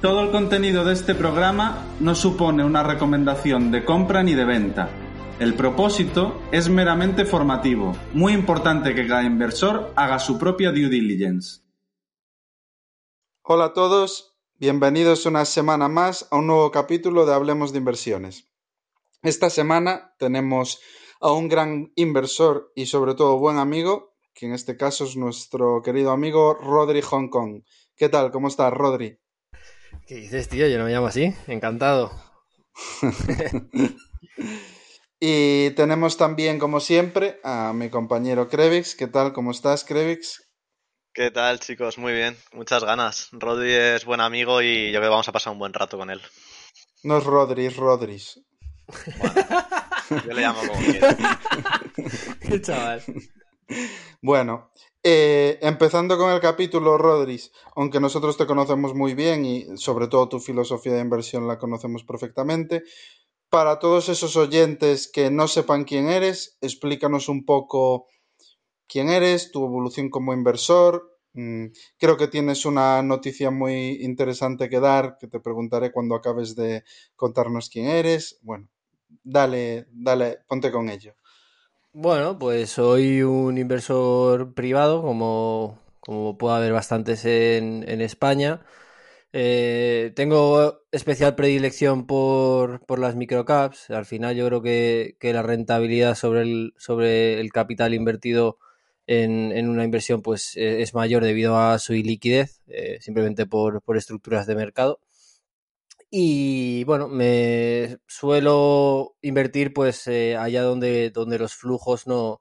Todo el contenido de este programa no supone una recomendación de compra ni de venta. El propósito es meramente formativo. Muy importante que cada inversor haga su propia due diligence. Hola a todos, bienvenidos una semana más a un nuevo capítulo de Hablemos de Inversiones. Esta semana tenemos a un gran inversor y sobre todo buen amigo, que en este caso es nuestro querido amigo Rodri Hong Kong. ¿Qué tal? ¿Cómo estás, Rodri? ¿Qué dices, tío? Yo no me llamo así. Encantado. y tenemos también, como siempre, a mi compañero Krevix. ¿Qué tal? ¿Cómo estás, Krevix? ¿Qué tal, chicos? Muy bien. Muchas ganas. Rodri es buen amigo y yo creo que vamos a pasar un buen rato con él. No es Rodri, es Rodris. yo le llamo como quiera. Qué chaval. Bueno, eh, empezando con el capítulo, Rodríguez, aunque nosotros te conocemos muy bien y sobre todo tu filosofía de inversión la conocemos perfectamente, para todos esos oyentes que no sepan quién eres, explícanos un poco quién eres, tu evolución como inversor. Mm, creo que tienes una noticia muy interesante que dar, que te preguntaré cuando acabes de contarnos quién eres. Bueno, dale, dale, ponte con ello. Bueno, pues soy un inversor privado, como, como puede haber bastantes en, en España. Eh, tengo especial predilección por, por, las microcaps. Al final yo creo que, que, la rentabilidad sobre el, sobre el capital invertido en, en una inversión pues e, es mayor debido a su iliquidez, eh, simplemente por, por estructuras de mercado. Y bueno, me suelo invertir pues eh, allá donde, donde los flujos no,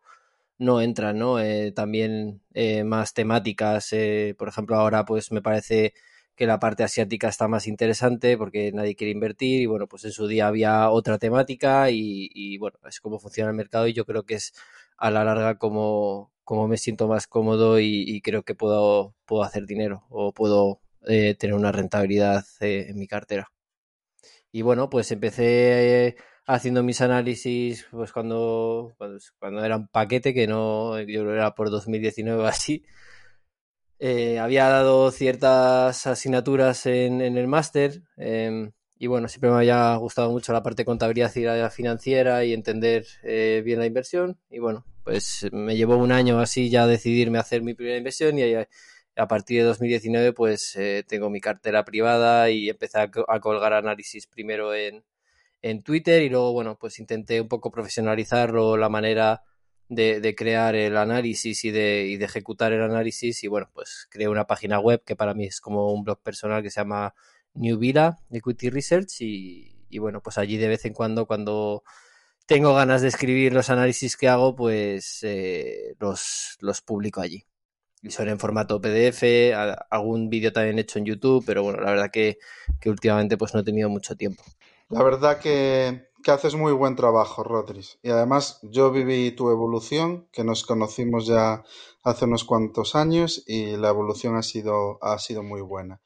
no entran, ¿no? Eh, también eh, más temáticas, por ejemplo, ahora pues me parece que la parte asiática está más interesante porque nadie quiere invertir y bueno, pues en su día había otra temática y, y bueno, es como funciona el mercado y yo creo que es a la larga como, como me siento más cómodo y, y creo que puedo, puedo hacer dinero o puedo tener una rentabilidad en mi cartera. Y bueno, pues empecé haciendo mis análisis pues cuando, cuando, era un paquete, que no, yo era por 2019 o así. Eh, había dado ciertas asignaturas en, el máster eh, y bueno, siempre me había gustado mucho la parte de contabilidad y financiera y entender eh, bien la inversión. Y bueno, pues me llevó un año así ya decidirme a hacer mi primera inversión y a partir de 2019 pues eh, tengo mi cartera privada y empecé a, colgar análisis primero en, Twitter y luego bueno pues intenté un poco profesionalizarlo, la manera de, crear el análisis y de, ejecutar el análisis. Y bueno pues creé una página web que para mí es como un blog personal que se llama New Villa Equity Research y, bueno pues allí de vez en cuando cuando tengo ganas de escribir los análisis que hago pues eh, los publico allí son en formato PDF, algún vídeo también hecho en YouTube, pero bueno, la verdad que, que últimamente pues no he tenido mucho tiempo. La verdad que, que haces muy buen trabajo, Rodríguez. Y además yo viví tu evolución, que nos conocimos ya hace unos cuantos años y la evolución ha sido, ha sido muy buena.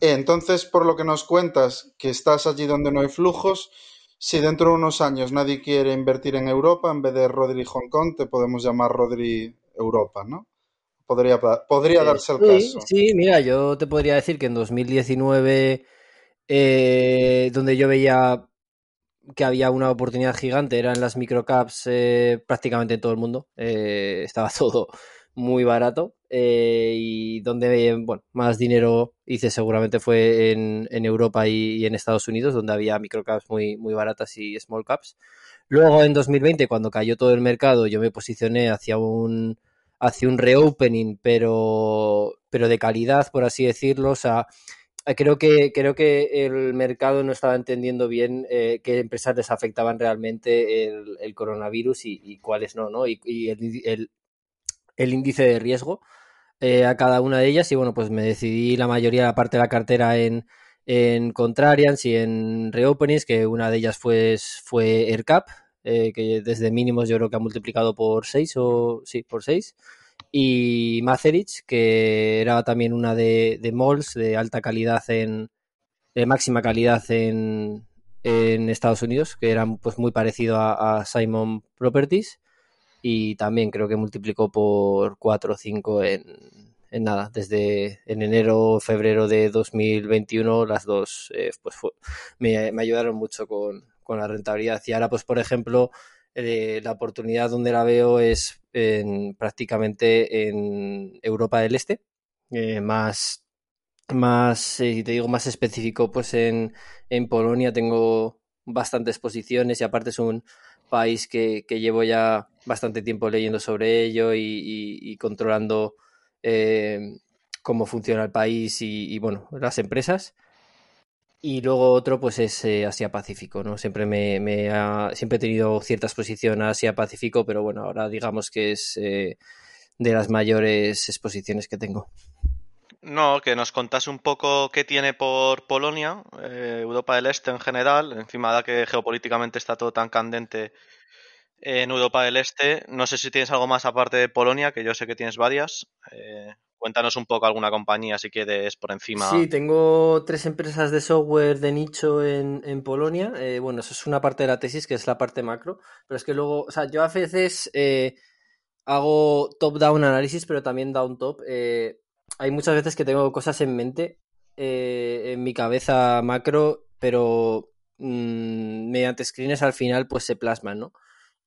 Entonces, por lo que nos cuentas, que estás allí donde no hay flujos, si dentro de unos años nadie quiere invertir en Europa, en vez de Rodri Hong Kong, te podemos llamar Rodri Europa, ¿no? Podría, podría darse el sí, caso. Sí, mira, yo te podría decir que en 2019, eh, donde yo veía que había una oportunidad gigante, eran las microcaps eh, prácticamente en todo el mundo. Eh, estaba todo muy barato eh, y donde bueno, más dinero hice seguramente fue en, en Europa y, en Estados Unidos, donde había microcaps muy, muy baratas y small caps. Luego en 2020, cuando cayó todo el mercado, yo me posicioné hacia un, hacia un reopening, pero, pero de calidad, por así decirlo. O sea, creo que, creo que el mercado no estaba entendiendo bien eh, qué empresas les afectaban realmente el, coronavirus y, cuáles no, ¿no? Y, el, el índice de riesgo eh, a cada una de ellas y bueno, pues me decidí la mayoría de la parte de la cartera en, en Contrarians y en Reopenings, que una de ellas fue, fue AirCap, eh, que desde mínimos yo creo que ha multiplicado por 6 o sí, por 6 y Macerich, que era también una de, de malls de alta calidad en de máxima calidad en, en Estados Unidos, que era pues muy parecido a, a Simon Properties. Y también creo que multiplicó por 4 o 5 en, en nada, desde en enero, febrero de 2021 las dos eh, pues me, me, ayudaron mucho con, con, la rentabilidad y ahora pues por ejemplo eh, la oportunidad donde la veo es en, prácticamente en Europa del Este, eh, más más, si te digo más específico, pues en, en Polonia tengo bastantes posiciones y aparte es un país que, que llevo ya bastante tiempo leyendo sobre ello y, controlando eh, cómo funciona el país y, bueno, las empresas. Y luego otro, pues es eh, Asia-Pacífico, ¿no? Siempre me, ha, siempre he tenido cierta exposición a Asia-Pacífico, pero bueno, ahora digamos que es eh, de las mayores exposiciones que tengo. No, que nos contase un poco qué tiene por Polonia, Europa del Este en general, encima de que geopolíticamente está todo tan candente en Europa del Este. No sé si tienes algo más aparte de Polonia, que yo sé que tienes varias. Eh, cuéntanos un poco alguna compañía si quieres por encima. Sí, tengo tres empresas de software de nicho en, en Polonia. Eh, bueno, eso es una parte de la tesis, que es la parte macro. Pero es que luego, o sea, yo a veces eh, hago top-down análisis, pero también down-top. hay muchas veces que tengo cosas en mente, en mi cabeza macro, pero mmm, mediante screens al final pues se plasman, ¿no?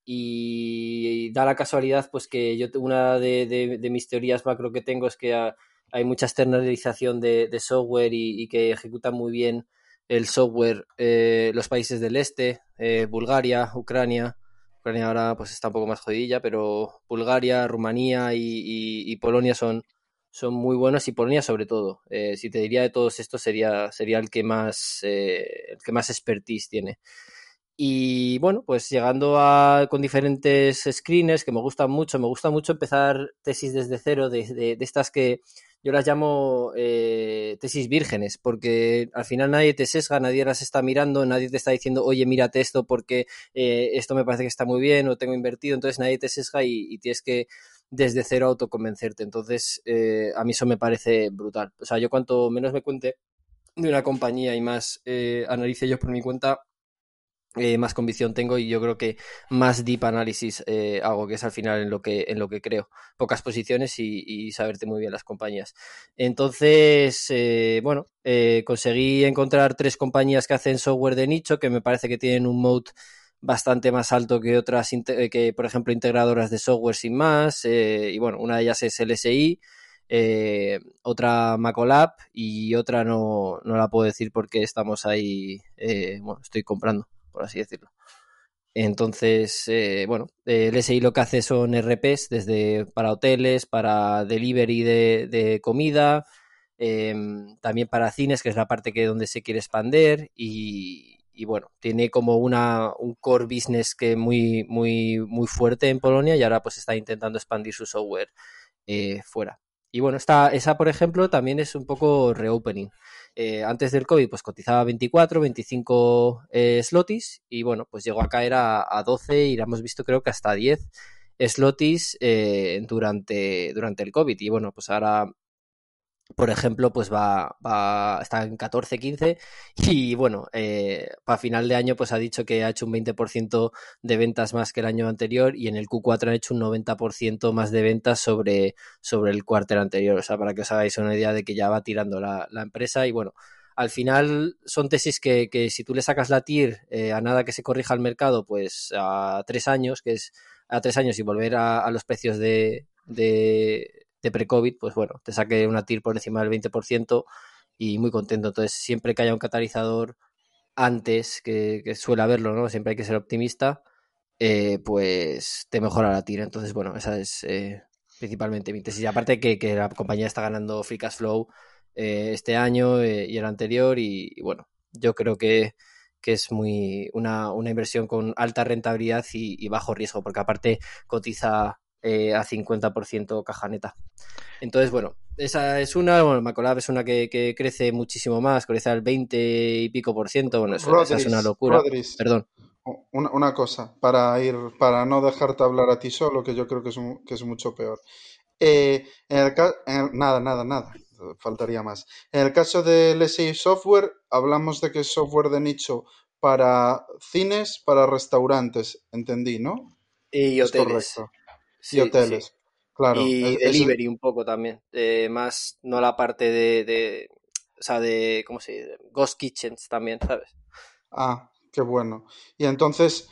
Y da la casualidad pues que yo una de, mis teorías macro que tengo es que hay mucha externalización de, software y, que ejecutan muy bien el software eh, los países del este, eh, Bulgaria, Ucrania, Ucrania ahora pues está un poco más jodidilla, pero Bulgaria, Rumanía y, Polonia son, son muy buenos y Polonia sobre todo. Eh, si te diría de todos estos sería, sería el que más el que más expertise tiene. Y bueno, pues llegando a, con diferentes screeners que me gustan mucho, me gusta mucho empezar tesis desde cero, de, de, estas que yo las llamo eh, tesis vírgenes, porque al final nadie te sesga, nadie las está mirando, nadie te está diciendo, oye, mírate esto porque eh, esto me parece que está muy bien o tengo invertido, entonces nadie te sesga y, y tienes que desde cero autoconvencerte. Entonces, eh, a mí eso me parece brutal. O sea, yo cuanto menos me cuente de una compañía y más eh, analice yo por mi cuenta, eh, más convicción tengo y yo creo que más deep análisis eh, hago, que es al final en lo que, en lo que creo. Pocas posiciones y, saberte muy bien las compañías. Entonces, eh, bueno, conseguí encontrar tres compañías que hacen software de nicho, que me parece que tienen un mode bastante más alto que otras, que por ejemplo integradoras de software sin más. y bueno, una de ellas es LSI. otra Macolab y otra no, no, la puedo decir porque estamos ahí, bueno, estoy comprando por así decirlo. Entonces, eh, bueno, el SI lo que hace son RPs desde para hoteles, para delivery de, comida, em, también para cines, que es la parte que donde se quiere expander y, bueno, tiene como una, un core business que muy, muy, muy fuerte en Polonia y ahora pues está intentando expandir su software eh, fuera. Y bueno, esta, esa, por ejemplo, también es un poco reopening. Eh, antes del COVID, pues cotizaba 24, 25 eh, slotis y bueno, pues llegó a caer a, a 12 y la hemos visto creo que hasta 10 slotis eh, durante, durante el COVID. Y bueno, pues ahora por ejemplo, pues va, va está en 14, 15 y bueno, eh, para final de año pues ha dicho que ha hecho un 20% de ventas más que el año anterior y en el Q4 ha hecho un 90% más de ventas sobre, sobre el cuartel anterior, o sea, para que os hagáis una idea de que ya va tirando la, la empresa y bueno, al final son tesis que, que si tú le sacas la TIR eh, a nada que se corrija el mercado, pues a tres años, que es a tres años y volver a, los precios de, de pre-COVID, pues bueno, te saque una TIR por encima del 20% y muy contento. Entonces, siempre que haya un catalizador antes, que, suele haberlo, ¿no? Siempre hay que ser optimista, eh, pues te mejora la tira. Entonces, bueno, esa es eh, principalmente mi tesis. Y aparte que, que, la compañía está ganando Free Cash Flow eh, este año y el anterior y, bueno, yo creo que, que es muy una, una, inversión con alta rentabilidad y bajo riesgo, porque aparte cotiza eh, a 50% caja neta. Entonces, bueno, esa es una, bueno, Macolab es una que, crece muchísimo más, crece al 20 y pico por ciento, bueno, eso, es una locura. Perdón. Una, cosa, para ir, para no dejarte hablar a ti solo, que yo creo que es, que es mucho peor. Eh, en nada, nada, nada, faltaría más. En el caso del SI Software, hablamos de que es software de nicho para cines, para restaurantes, entendí, ¿no? Y hoteles. correcto y hoteles. Claro. Y delivery un poco también. Eh, más, no la parte de, de, O sea, de. ¿Cómo se dice? Ghost Kitchens también, ¿sabes? Ah, qué bueno. Y entonces.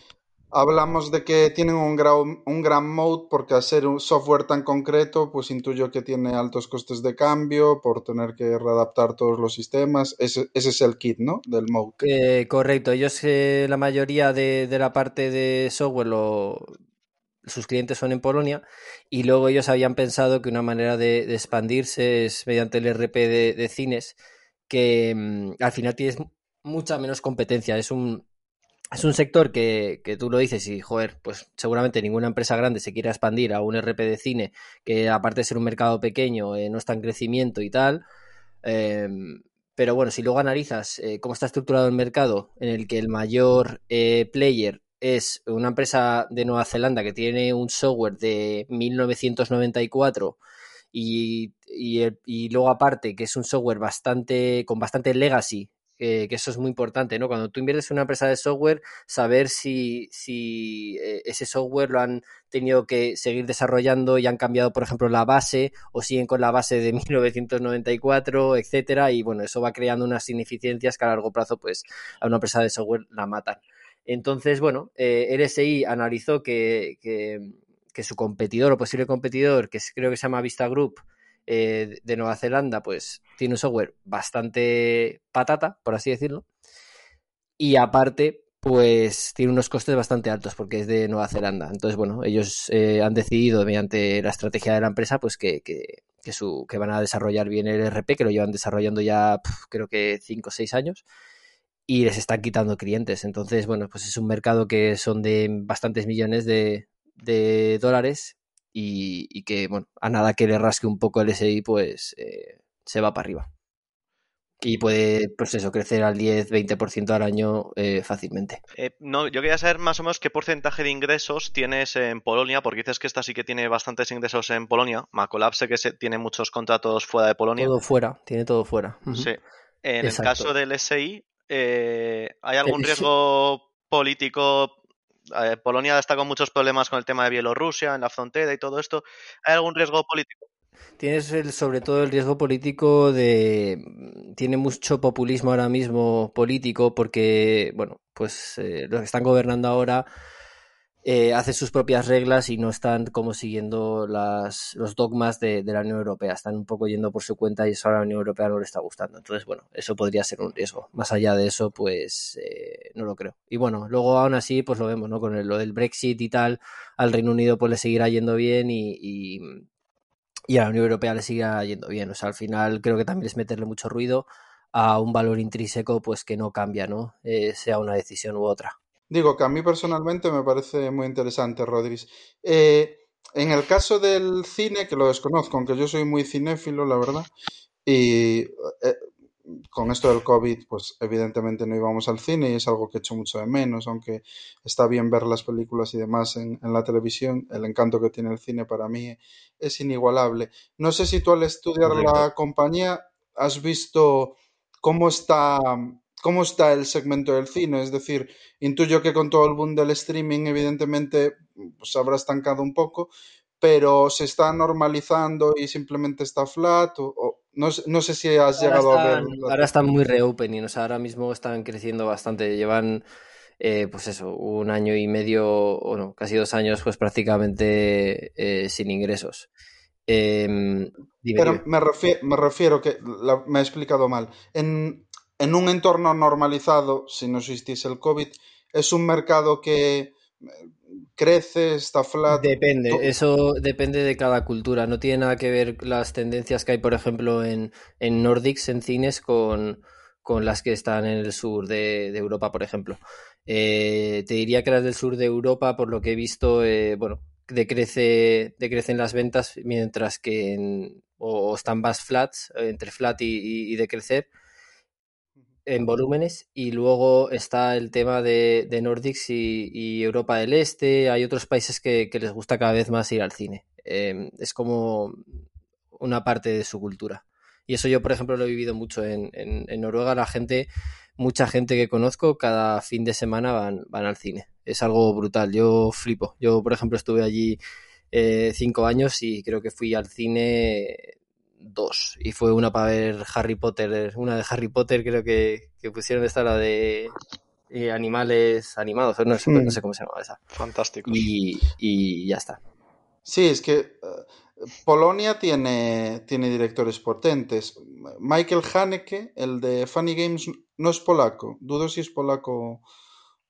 Hablamos de que tienen un, gran, un gran mode porque al ser un software tan concreto, pues intuyo que tiene altos costes de cambio por tener que readaptar todos los sistemas. Ese, ese es el kit, ¿no? Del mode. Eh, correcto. Ellos, eh, la mayoría de, de, la parte de software lo, sus clientes son en Polonia y luego ellos habían pensado que una manera de, expandirse es mediante el RP de, cines que mm, al final tienes mucha menos competencia. Es un, es un sector que, que, tú lo dices y, joder, pues seguramente ninguna empresa grande se quiera expandir a un RP de cine que aparte de ser un mercado pequeño eh, no está en crecimiento y tal. Em, pero bueno, si luego analizas eh, cómo está estructurado el mercado en el que el mayor eh, player es una empresa de Nueva Zelanda que tiene un software de 1994 y, y, luego aparte que es un software bastante con bastante legacy que eso es muy importante, ¿no? Cuando tú inviertes en una empresa de software, saber si, si eh, ese software lo han tenido que seguir desarrollando y han cambiado, por ejemplo, la base o siguen con la base de 1994, etcétera, y bueno, eso va creando unas ineficiencias que a largo plazo, pues, a una empresa de software la matan. Entonces, bueno, eh, RSI analizó que, su competidor o posible competidor, que creo que se llama Vista Group, eh, de Nueva Zelanda, pues tiene un software bastante patata, por así decirlo. Y aparte, pues tiene unos costes bastante altos porque es de Nueva Zelanda. Entonces, bueno, ellos eh, han decidido mediante la estrategia de la empresa, pues que, su, que van a desarrollar bien el RP, que lo llevan desarrollando ya creo que 5 o 6 años y les están quitando clientes. Entonces, bueno, pues es un mercado que son de bastantes millones de, dólares y, que, bueno, a nada que le rasque un poco el SI, pues eh, se va para arriba. Y puede, pues eso, crecer al 10-20% al año eh, fácilmente. Eh, no, yo quería saber más o menos qué porcentaje de ingresos tienes en Polonia, porque dices que esta sí que tiene bastantes ingresos en Polonia. Macolab sé que se, tiene muchos contratos fuera de Polonia. Todo fuera, tiene todo fuera. Sí. En el caso del SI, eh, ¿hay algún riesgo político? Eh, Polonia está con muchos problemas con el tema de Bielorrusia en la frontera y todo esto. ¿Hay algún riesgo político? Tienes el, sobre todo el riesgo político de... Tiene mucho populismo ahora mismo político porque, bueno, pues eh, los que están gobernando ahora eh, hace sus propias reglas y no están como siguiendo las, los dogmas de, la Unión Europea. Están un poco yendo por su cuenta y eso a la Unión Europea no le está gustando. Entonces, bueno, eso podría ser un riesgo. Más allá de eso, pues eh, no lo creo. Y bueno, luego aún así, pues lo vemos, ¿no? Con lo del Brexit y tal, al Reino Unido pues le seguirá yendo bien y, y, a la Unión Europea le seguirá yendo bien. O sea, al final creo que también es meterle mucho ruido a un valor intrínseco pues que no cambia, ¿no? Eh, sea una decisión u otra. Digo que a mí personalmente me parece muy interesante, Rodríguez. Eh, en el caso del cine, que lo desconozco, aunque yo soy muy cinéfilo, la verdad, y eh, con esto del COVID, pues evidentemente no íbamos al cine y es algo que echo mucho de menos, aunque está bien ver las películas y demás en, en la televisión, el encanto que tiene el cine para mí es inigualable. No sé si tú al estudiar la compañía has visto cómo está cómo está el segmento del cine. Es decir, intuyo que con todo el boom del streaming, evidentemente, pues habrá estancado un poco, pero se está normalizando y simplemente está flat. O, no, sé si has llegado a ver. Ahora están muy reopening, o sea, ahora mismo están creciendo bastante. Llevan. eh, pues eso, un año y medio, o no, casi dos años, pues prácticamente eh, sin ingresos. Em, Pero me refiero, me refiero que me he explicado mal. En, en un entorno normalizado, si no existiese el COVID, es un mercado que crece, está flat. Depende, eso depende de cada cultura. No tiene nada que ver las tendencias que hay, por ejemplo, en, en Nordics, en cines, con, con las que están en el sur de, Europa, por ejemplo. Eh, te diría que las del sur de Europa, por lo que he visto, eh, bueno, decrece, decrecen las ventas, mientras que en, o, están más flats, entre flat y, y decrecer en volúmenes y luego está el tema de, de Nordics y, Europa del Este. Hay otros países que, les gusta cada vez más ir al cine. Em, es como una parte de su cultura. Y eso yo, por ejemplo, lo he vivido mucho en, Noruega. La gente, mucha gente que conozco, cada fin de semana van, van al cine. Es algo brutal. Yo flipo. Yo, por ejemplo, estuve allí eh, cinco años y creo que fui al cine dos. Y fue una para ver Harry Potter, una de Harry Potter, creo que, pusieron esta, la de eh, animales animados, no sé, no sé, cómo se llama esa. Fantástico. Y, ya está. Sí, es que eh, Polonia tiene, tiene directores potentes. Michael Haneke, el de Funny Games, no es polaco. Dudo si es polaco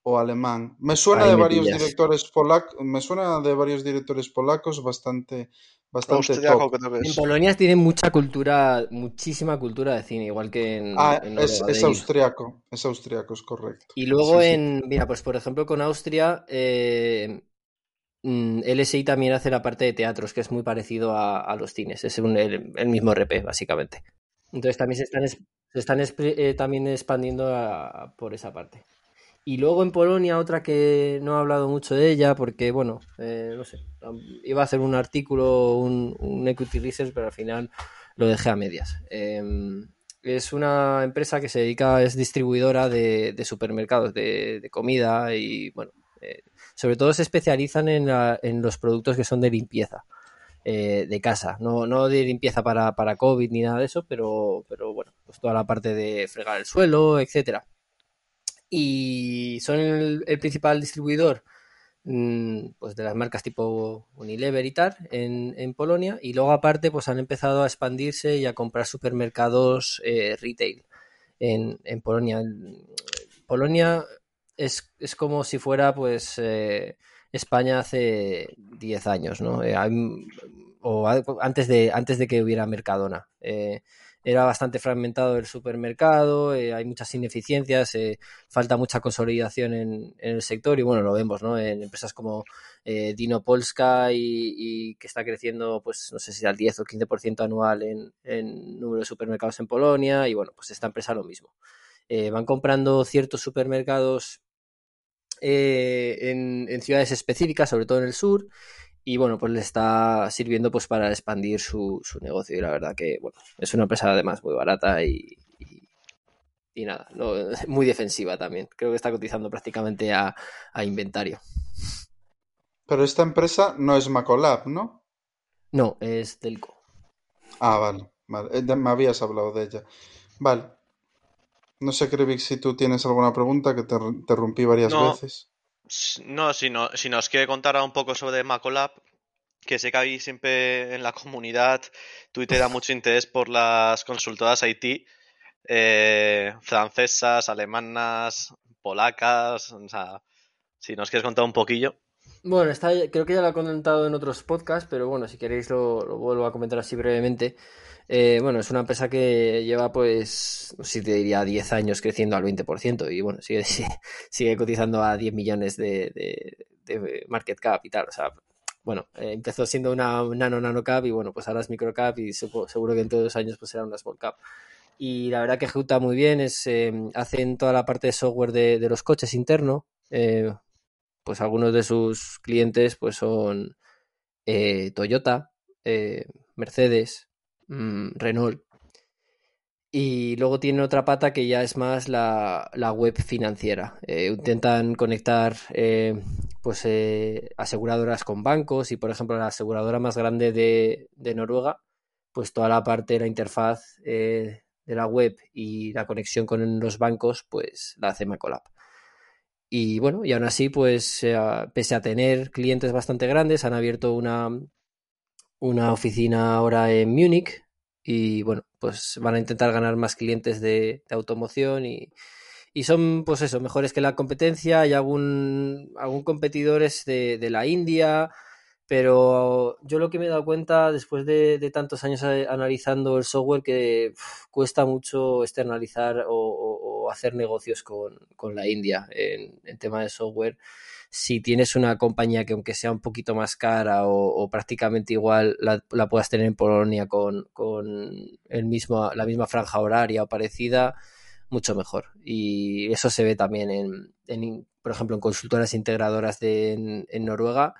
o alemán. Me suena de varios directores polacos, me suena de varios directores polacos bastante bastante top. En Polonia tiene mucha cultura, muchísima cultura de cine, igual que en. Ah, es, es austriaco, es austriaco, es correcto. Y luego en. Mira, pues por ejemplo con Austria, eh, mm, LSI también hace la parte de teatros, que es muy parecido a, los cines. Es el, mismo RP, básicamente. Entonces también se están, se están eh, también expandiendo por esa parte. Y luego en Polonia, otra que no he hablado mucho de ella, porque, bueno, eh, no sé, iba a hacer un artículo, un, equity research, pero al final lo dejé a medias. Em, es una empresa que se dedica, es distribuidora de, supermercados de, comida y, bueno, eh, sobre todo se especializan en, los productos que son de limpieza. Eh, de casa, no, no de limpieza para, para COVID ni nada de eso, pero, pero bueno, pues toda la parte de fregar el suelo, etcétera y son el, principal distribuidor mm, pues de las marcas tipo Unilever y tal en, Polonia y luego aparte pues han empezado a expandirse y a comprar supermercados eh, retail en, Polonia. Polonia es, como si fuera pues eh, España hace 10 años, ¿no? Eh, o antes de, antes de que hubiera Mercadona era bastante fragmentado el supermercado, eh, hay muchas ineficiencias, eh, falta mucha consolidación en, el sector y bueno, lo vemos, ¿no? En empresas como eh, Dino Polska y, que está creciendo, pues no sé si al 10 o 15% anual en, número de supermercados en Polonia y bueno, pues esta empresa lo mismo. van comprando ciertos supermercados en, en ciudades específicas, sobre todo en el sur, y bueno, pues le está sirviendo pues para expandir su, su negocio y la verdad que bueno, es una empresa además muy barata y, y, nada, muy defensiva también. Creo que está cotizando prácticamente a, inventario. Pero esta empresa no es Macolab, ¿no? No, es Delco. Ah, vale, vale. Eh, me habías hablado de ella. Vale. No sé, Krivik, si tú tienes alguna pregunta que te interrumpí varias veces. No, si, no, si nos quiere contar un poco sobre Macolab, que sé que ahí siempre en la comunidad da mucho interés por las consultoras IT, eh, francesas, alemanas, polacas, o sea, si nos quieres contar un poquillo. Bueno, está, creo que ya lo he comentado en otros podcasts, pero bueno, si queréis lo, lo vuelvo a comentar así brevemente. Eh, bueno, es una empresa que lleva, pues, si te diría 10 años creciendo al 20% y bueno, sigue, cotizando a 10 millones de, market cap y tal. O sea, bueno, eh, empezó siendo una nano nano cap y bueno, pues ahora es micro cap y seguro que en todos los años pues será una small cap. Y la verdad que ejecuta muy bien, em, hacen toda la parte de software de, los coches interno. Eh, pues algunos de sus clientes pues son Toyota, Mercedes, Mm, Renault. Y luego tiene otra pata que ya es más la, web financiera. Eh, intentan conectar eh, pues eh, aseguradoras con bancos y por ejemplo la aseguradora más grande de, Noruega, pues toda la parte de la interfaz de la web y la conexión con los bancos, pues la hace Macolab. y bueno, y aún así, pues pese a tener clientes bastante grandes, han abierto una, una oficina ahora en Múnich y bueno, pues van a intentar ganar más clientes de, automoción y, y, son pues eso, mejores que la competencia. Hay algún, algún competidores de, de la India, pero yo lo que me he dado cuenta después de, tantos años analizando el software que cuesta mucho externalizar o, hacer negocios con, la India en, tema de software. Si tienes una compañía que aunque sea un poquito más cara o, prácticamente igual la, puedas tener en Polonia con, el mismo, la misma franja horaria o parecida, mucho mejor. Y eso se ve también en, por ejemplo, en consultoras integradoras de, en Noruega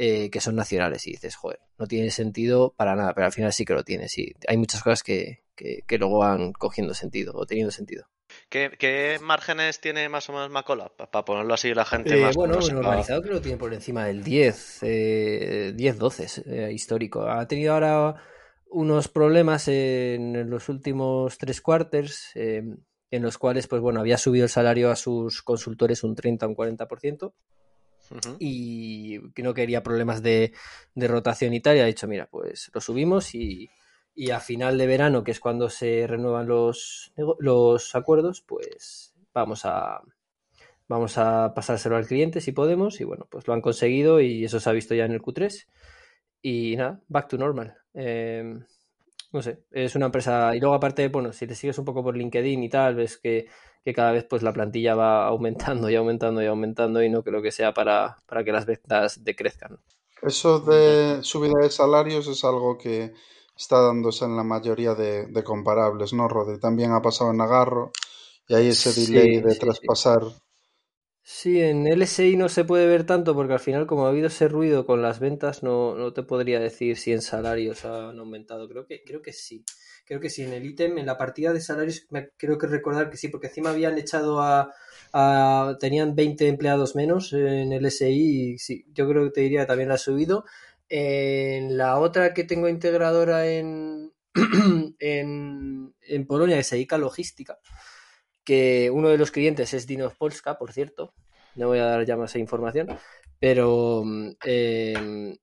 eh, que son nacionales y dices, joder, no tiene sentido para nada, pero al final sí que lo tiene, sí. Hay muchas cosas que, que, luego van cogiendo sentido o teniendo sentido. ¿Qué, márgenes tiene más o menos Macola? Para ponerlo así la gente eh, más... Bueno, normalizado creo que lo tiene por encima del 10, eh, 10-12 eh, histórico. Ha tenido ahora unos problemas en los últimos tres quarters en los cuales, pues bueno, había subido el salario a sus consultores un 30 o un 40% y que no quería problemas de, rotación y tal, y ha dicho, mira, pues lo subimos y, a final de verano, que es cuando se renuevan los, los acuerdos, pues vamos a, vamos a pasárselo al cliente si podemos, y bueno, pues lo han conseguido y eso se ha visto ya en el Q3. Y nada, back to normal. Em, no sé, es una empresa. Y luego, aparte, bueno, si te sigues un poco por LinkedIn y tal, ves que que cada vez pues la plantilla va aumentando y aumentando y aumentando y no creo que sea para, para que las ventas decrezcan. Eso de subida de salarios es algo que está dándose en la mayoría de, comparables, ¿no, Rodri? También ha pasado en Agarro y hay ese delay de traspasar. Sí, en LSI no se puede ver tanto porque al final como ha habido ese ruido con las ventas no, no te podría decir si en salarios han aumentado. Creo que, creo que sí creo que sí, en el ítem, en la partida de salarios, me, creo que recordar que sí, porque encima habían echado a, tenían 20 empleados menos en el SI y sí, yo creo que te diría que también la ha subido. En la otra que tengo integradora en, en, en Polonia, que se dedica logística, que uno de los clientes es Dino Polska, por cierto, no voy a dar ya más información, pero eh,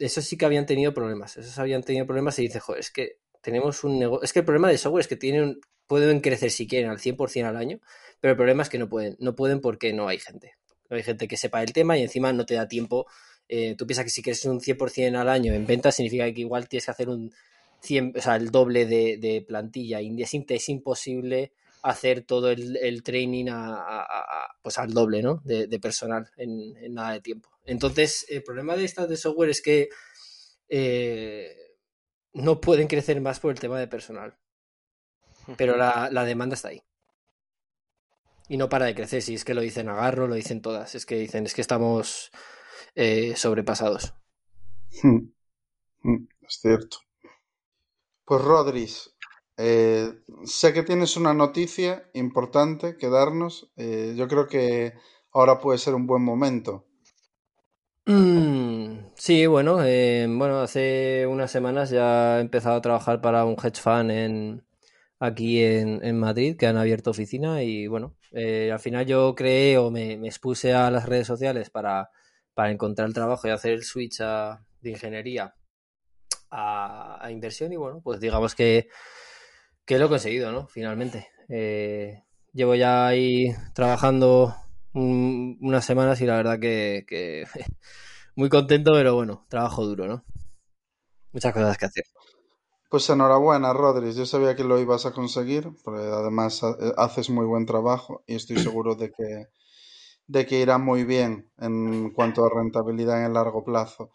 esos sí que habían tenido problemas, esos habían tenido problemas y dice, joder, es que tenemos un negocio. Es que el problema de software es que tienen, pueden crecer si quieren al 100% al año, pero el problema es que no pueden. No pueden porque no hay gente. No hay gente que sepa el tema y encima no te da tiempo. Eh, tú piensas que si quieres un 100% al año en ventas significa que igual tienes que hacer un 100, o sea, el doble de, plantilla. Y es, es, imposible hacer todo el, training a, pues al doble ¿no? de, personal en, nada de tiempo. Entonces, el problema de estas de software es que eh, no pueden crecer más por el tema de personal. Pero la, demanda está ahí. Y no para de crecer, si es que lo dicen Agarro, lo dicen todas, es que dicen, es que estamos eh, sobrepasados. Hmm. Hmm, es cierto. Pues Rodríguez, eh, sé que tienes una noticia importante que darnos. Eh, yo creo que ahora puede ser un buen momento Mm, sí, bueno, eh, bueno, hace unas semanas ya he empezado a trabajar para un hedge fund en, aquí en, Madrid, que han abierto oficina y bueno, eh, al final yo creé o me, expuse a las redes sociales para, para encontrar el trabajo y hacer el switch de ingeniería a, inversión y bueno, pues digamos que, que lo he conseguido, ¿no? Finalmente. Eh, llevo ya ahí trabajando unas semanas y la verdad que, muy contento, pero bueno, trabajo duro, ¿no? Muchas cosas que hacer. Pues enhorabuena, Rodríguez. Yo sabía que lo ibas a conseguir, porque además eh, haces muy buen trabajo y estoy seguro de que, de que irá muy bien en cuanto a rentabilidad en el largo plazo.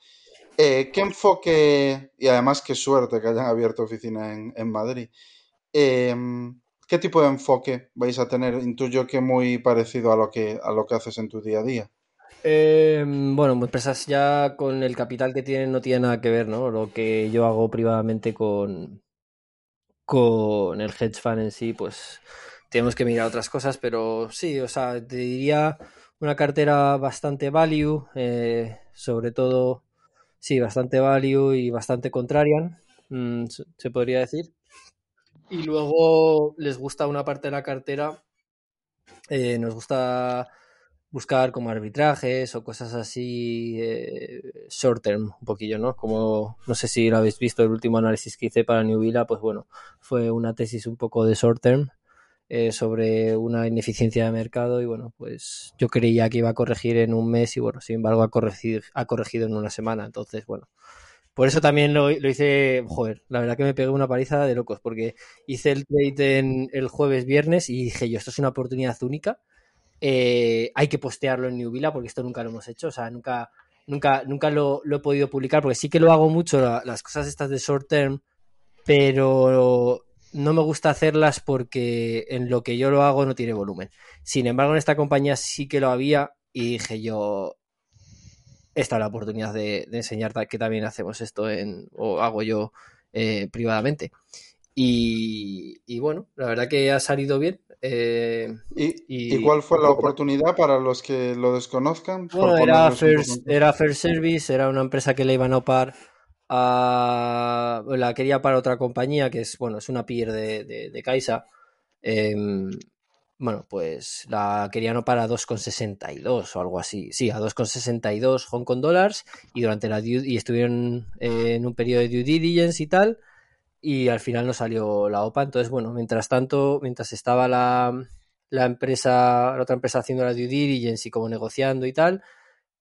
Eh, ¿Qué enfoque, y además qué suerte que hayan abierto oficina en, en Madrid, eh, ¿Qué tipo de enfoque vais a tener? Intuyo que muy parecido a lo que, a lo que haces en tu día a día. Eh, bueno, empresas ya con el capital que tienen no tiene nada que ver, ¿no? Lo que yo hago privadamente con, con el hedge fund en sí, pues tenemos que mirar otras cosas, pero sí, o sea, te diría una cartera bastante value, eh, sobre todo, sí, bastante value y bastante contrarian, mm, se podría decir. Y luego les gusta una parte de la cartera, eh, nos gusta buscar como arbitrajes o cosas así eh, short term, un poquillo, ¿no? Como no sé si lo habéis visto, el último análisis que hice para New Villa, pues bueno, fue una tesis un poco de short term eh, sobre una ineficiencia de mercado y bueno, pues yo creía que iba a corregir en un mes y bueno, sin embargo ha corregido, ha corregido en una semana, entonces bueno. Por eso también lo, lo hice, joder, la verdad que me pegué una paliza de locos, porque hice el trade el jueves, viernes y dije yo, esto es una oportunidad única, eh, hay que postearlo en New Villa porque esto nunca lo hemos hecho, o sea, nunca, nunca, nunca lo, he podido publicar porque sí que lo hago mucho, la, las cosas estas de short term, pero no me gusta hacerlas porque en lo que yo lo hago no tiene volumen. Sin embargo, en esta compañía sí que lo había y dije yo, esta es la oportunidad de, de enseñar que también hacemos esto en, o hago yo eh, privadamente. Y, y, bueno, la verdad que ha salido bien. Eh, ¿Y, y, cuál fue la oportunidad para los que lo desconozcan? Bueno, era First, era First Service, era una empresa que le iban a opar a. La quería para otra compañía que es, bueno, es una peer de, de, de Kaisa. Eh, bueno, pues la querían opar a 2,62 o algo así. Sí, a 2,62 Hong Kong dólares y durante la due, y estuvieron eh, en un periodo de due diligence y tal y al final no salió la OPA. Entonces, bueno, mientras tanto, mientras estaba la, la empresa, la otra empresa haciendo la due diligence y como negociando y tal,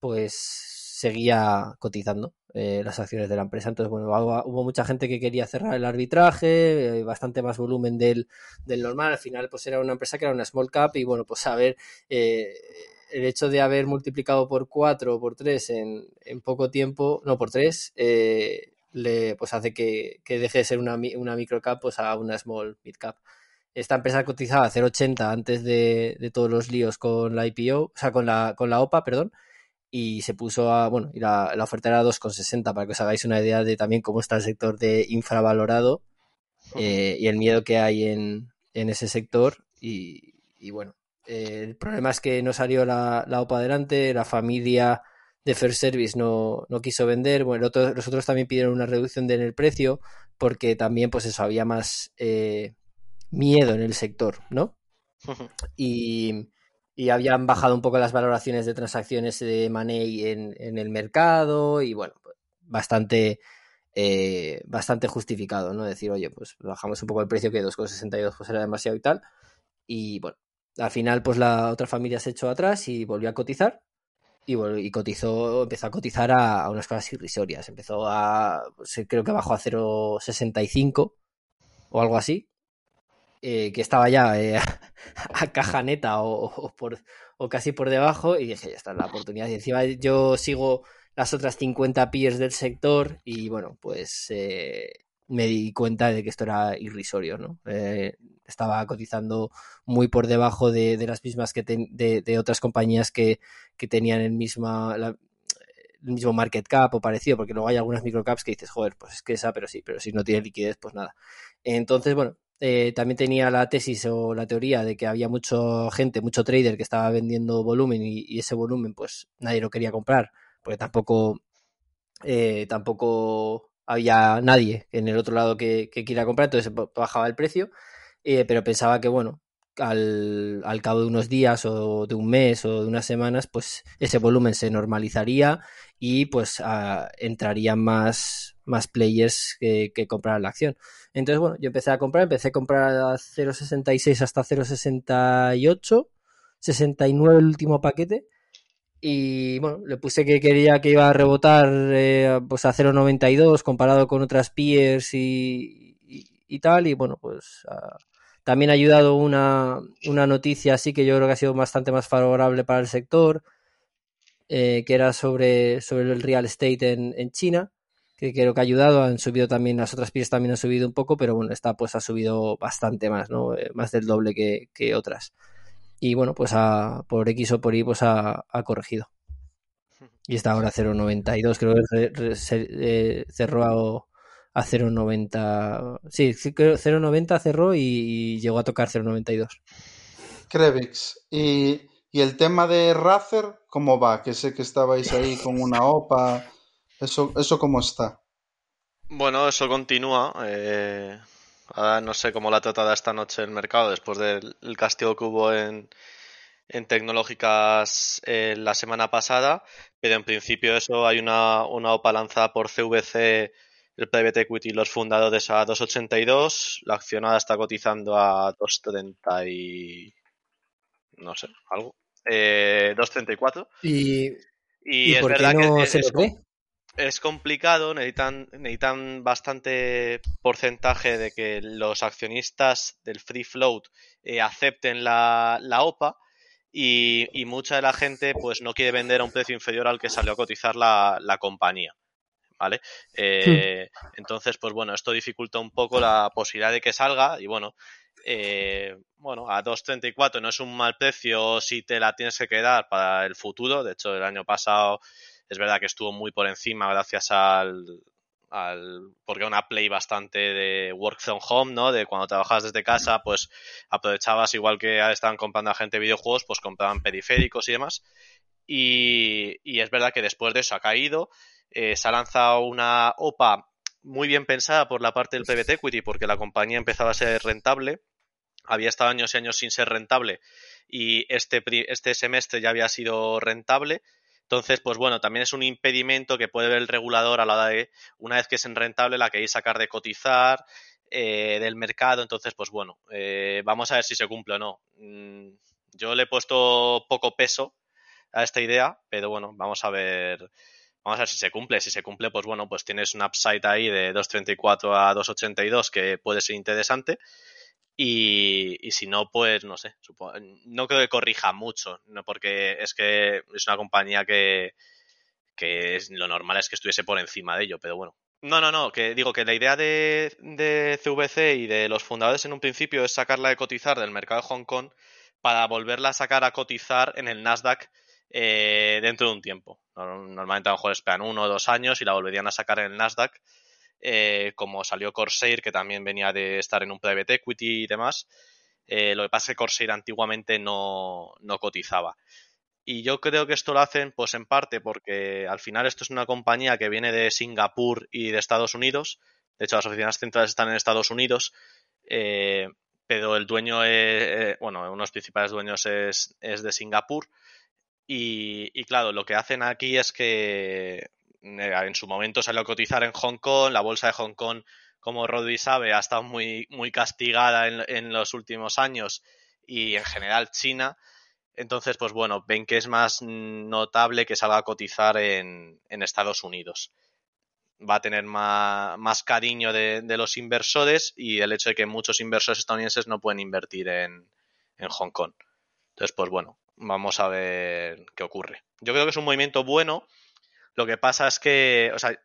pues seguía cotizando eh, las acciones de la empresa. Entonces, bueno, hubo mucha gente que quería cerrar el arbitraje, eh, bastante más volumen del, del, normal. Al final, pues era una empresa que era una small cap y bueno, pues a ver, eh, el hecho de haber multiplicado por 4 o por 3 en, en, poco tiempo, no por 3, eh, le, pues hace que, que, deje de ser una, una microcap pues a una small mid cap. Esta empresa cotizaba a 0,80 antes de, de, todos los líos con la IPO, o sea, con la, con la OPA, perdón, y se puso a, bueno, y la, la oferta era 2,60 para que os hagáis una idea de también cómo está el sector de infravalorado eh, y el miedo que hay en, en ese sector. Y, y bueno, eh, el problema es que no salió la, la OPA adelante, la familia de First Service no, no quiso vender. Bueno, otro, los otros también pidieron una reducción en el precio porque también, pues eso, había más eh, miedo en el sector, ¿no? y, y, habían bajado un poco las valoraciones de transacciones de money en, en el mercado y bueno, pues bastante. Eh, bastante justificado, ¿no? Decir, oye, pues bajamos un poco el precio que 2,62 pues era demasiado y tal. Y bueno, al final, pues la otra familia se echó atrás y volvió a cotizar y, bueno, y cotizó, empezó a cotizar a, a, unas cosas irrisorias. Empezó a, creo que bajó a 0,65 o algo así, eh, que estaba ya eh, a caja neta o, por, o casi por debajo y dije, ya está la oportunidad. Y encima yo sigo las otras 50 peers del sector y bueno, pues eh, me di cuenta de que esto era irrisorio, ¿no? Eh, estaba cotizando muy por debajo de, de las mismas que ten, de, otras compañías que, que tenían el, misma, el mismo market cap o parecido, porque luego hay algunas microcaps que dices, joder, pues es que esa, pero sí, pero si no tiene liquidez, pues nada. Entonces, bueno, eh, también tenía la tesis o la teoría de que había mucha gente, mucho trader que estaba vendiendo volumen y, ese volumen, pues nadie lo quería comprar, porque tampoco, eh, tampoco había nadie en el otro lado que, que quiera comprar, entonces bajaba el precio, eh, pero pensaba que, bueno, al, al, cabo de unos días o de un mes o de unas semanas, pues ese volumen se normalizaría y pues uh, entrarían más, más players que, que compraran la acción. Entonces, bueno, yo empecé a comprar, empecé a comprar a 0.66 hasta 0.68, 69 el último paquete y bueno, le puse que quería que iba a rebotar eh, pues a 0.92 comparado con otras peers y, y, tal. Y bueno, pues uh, también ha ayudado una, una, noticia así que yo creo que ha sido bastante más favorable para el sector, eh, que era sobre, sobre el real estate en, en, China, que creo que ha ayudado. Han subido también, las otras peers también han subido un poco, pero bueno, esta pues ha subido bastante más, ¿no? Eh, más del doble que, que otras y bueno, pues por X o por Y pues ha, ha corregido. Y está ahora a 0.92, creo que eh, cerró a, a 0.90. Sí, 0.90 cerró y, llegó a tocar 0.92. Krevix, y, y el tema de Razer, ¿cómo va? Que sé que estabais ahí con una OPA. ¿Eso, eso cómo está? Bueno, eso continúa. Eh, Ahora no sé cómo la ha tratado esta noche el mercado después del castigo que hubo en, en tecnológicas eh, la semana pasada, pero en principio eso hay una, una OPA lanzada por CVC, el Private Equity los fundadores a 2.82, la accionada está cotizando a 2.30 y... no sé, algo. Eh, 2.34. ¿Y, Y ¿y es por qué verdad no que se es, lo cree? es complicado, necesitan, necesitan bastante porcentaje de que los accionistas del free float eh, acepten la, la OPA y, y mucha de la gente pues no quiere vender a un precio inferior al que salió a cotizar la, la compañía. ¿Vale? Eh, entonces, pues bueno, esto dificulta un poco la posibilidad de que salga y bueno, eh, bueno, a 2.34 no es un mal precio si te la tienes que quedar para el futuro. De hecho, el año pasado es verdad que estuvo muy por encima gracias al, al porque una play bastante de work from home, ¿no? De cuando trabajabas desde casa, pues aprovechabas igual que estaban comprando a gente videojuegos, pues compraban periféricos y demás. Y, es verdad que después de eso ha caído. Eh, se ha lanzado una OPA muy bien pensada por la parte del PBT Equity porque la compañía empezaba a ser rentable. Había estado años y años sin ser rentable y este, este semestre ya había sido rentable. Entonces, pues bueno, también es un impedimento que puede ver el regulador a la hora de, una vez que es en rentable, la queréis sacar de cotizar eh, del mercado. Entonces, pues bueno, eh, vamos a ver si se cumple o no. Mm, yo le he puesto poco peso a esta idea, pero bueno, vamos a ver. Vamos a ver si se cumple. Si se cumple, pues bueno, pues tienes un upside ahí de 2.34 a 2.82 que puede ser interesante. Y, y si no, pues no sé. supo- no creo que corrija mucho, no porque es que es una compañía que, que es- lo normal es que estuviese por encima de ello, pero bueno. No, no, no, que digo que la idea de, de CVC y de los fundadores en un principio es sacarla de cotizar del mercado de Hong Kong para volverla a sacar a cotizar en el Nasdaq eh, dentro de un tiempo. Nor- Normalmente a lo mejor esperan uno o dos años y la volverían a sacar en el Nasdaq, eh, como salió Corsair, que también venía de estar en un private equity y demás. Eh, lo que pasa es que Corsair antiguamente no, no cotizaba. Y yo creo que esto lo hacen, pues en parte porque al final esto es una compañía que viene de Singapur y de Estados Unidos. De hecho, las oficinas centrales están en Estados Unidos. eh, pero el dueño, bueno, uno de los principales dueños es, es de Singapur. Y, y claro, lo que hacen aquí es que en su momento salió a cotizar en Hong Kong, la bolsa de Hong Kong, como Rodri sabe, ha estado muy, muy castigada en, en los últimos años y en general China. Entonces, pues bueno, ven que es más notable que salga a cotizar en, en Estados Unidos. Va a tener más, más cariño de, de los inversores y el hecho de que muchos inversores estadounidenses no pueden invertir en, en Hong Kong. Entonces, pues bueno, vamos a ver qué ocurre. Yo creo que es un movimiento bueno. Lo que pasa es que, o sea,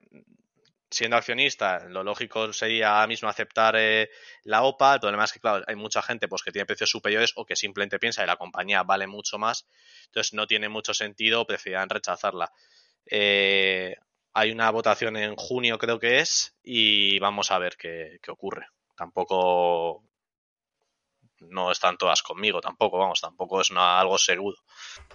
siendo accionista, lo lógico sería ahora mismo aceptar eh, la OPA. El problema es que, claro, hay mucha gente pues, que tiene precios superiores o que simplemente piensa que la compañía vale mucho más. Entonces no tiene mucho sentido, preferirán rechazarla. Eh, hay una votación en junio, creo que es, y vamos a ver qué ocurre. Tampoco no están todas conmigo, tampoco, vamos, tampoco es una- algo seguro.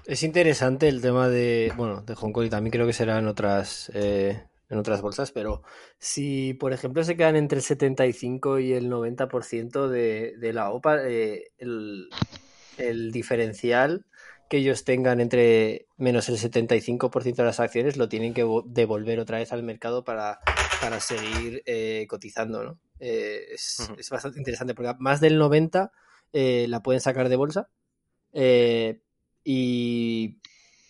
Es interesante el tema de, bueno, de Hong Kong y también creo que será en otras, eh, en otras bolsas, pero si, por ejemplo, se quedan entre el 75 y el 90% de, de la OPA, eh, el, el diferencial que ellos tengan entre menos el 75% de las acciones lo tienen que vo- devolver otra vez al mercado para, para seguir eh, cotizando, ¿no? Eh, es, es bastante interesante porque más del 90% eh, la pueden sacar de bolsa eh, y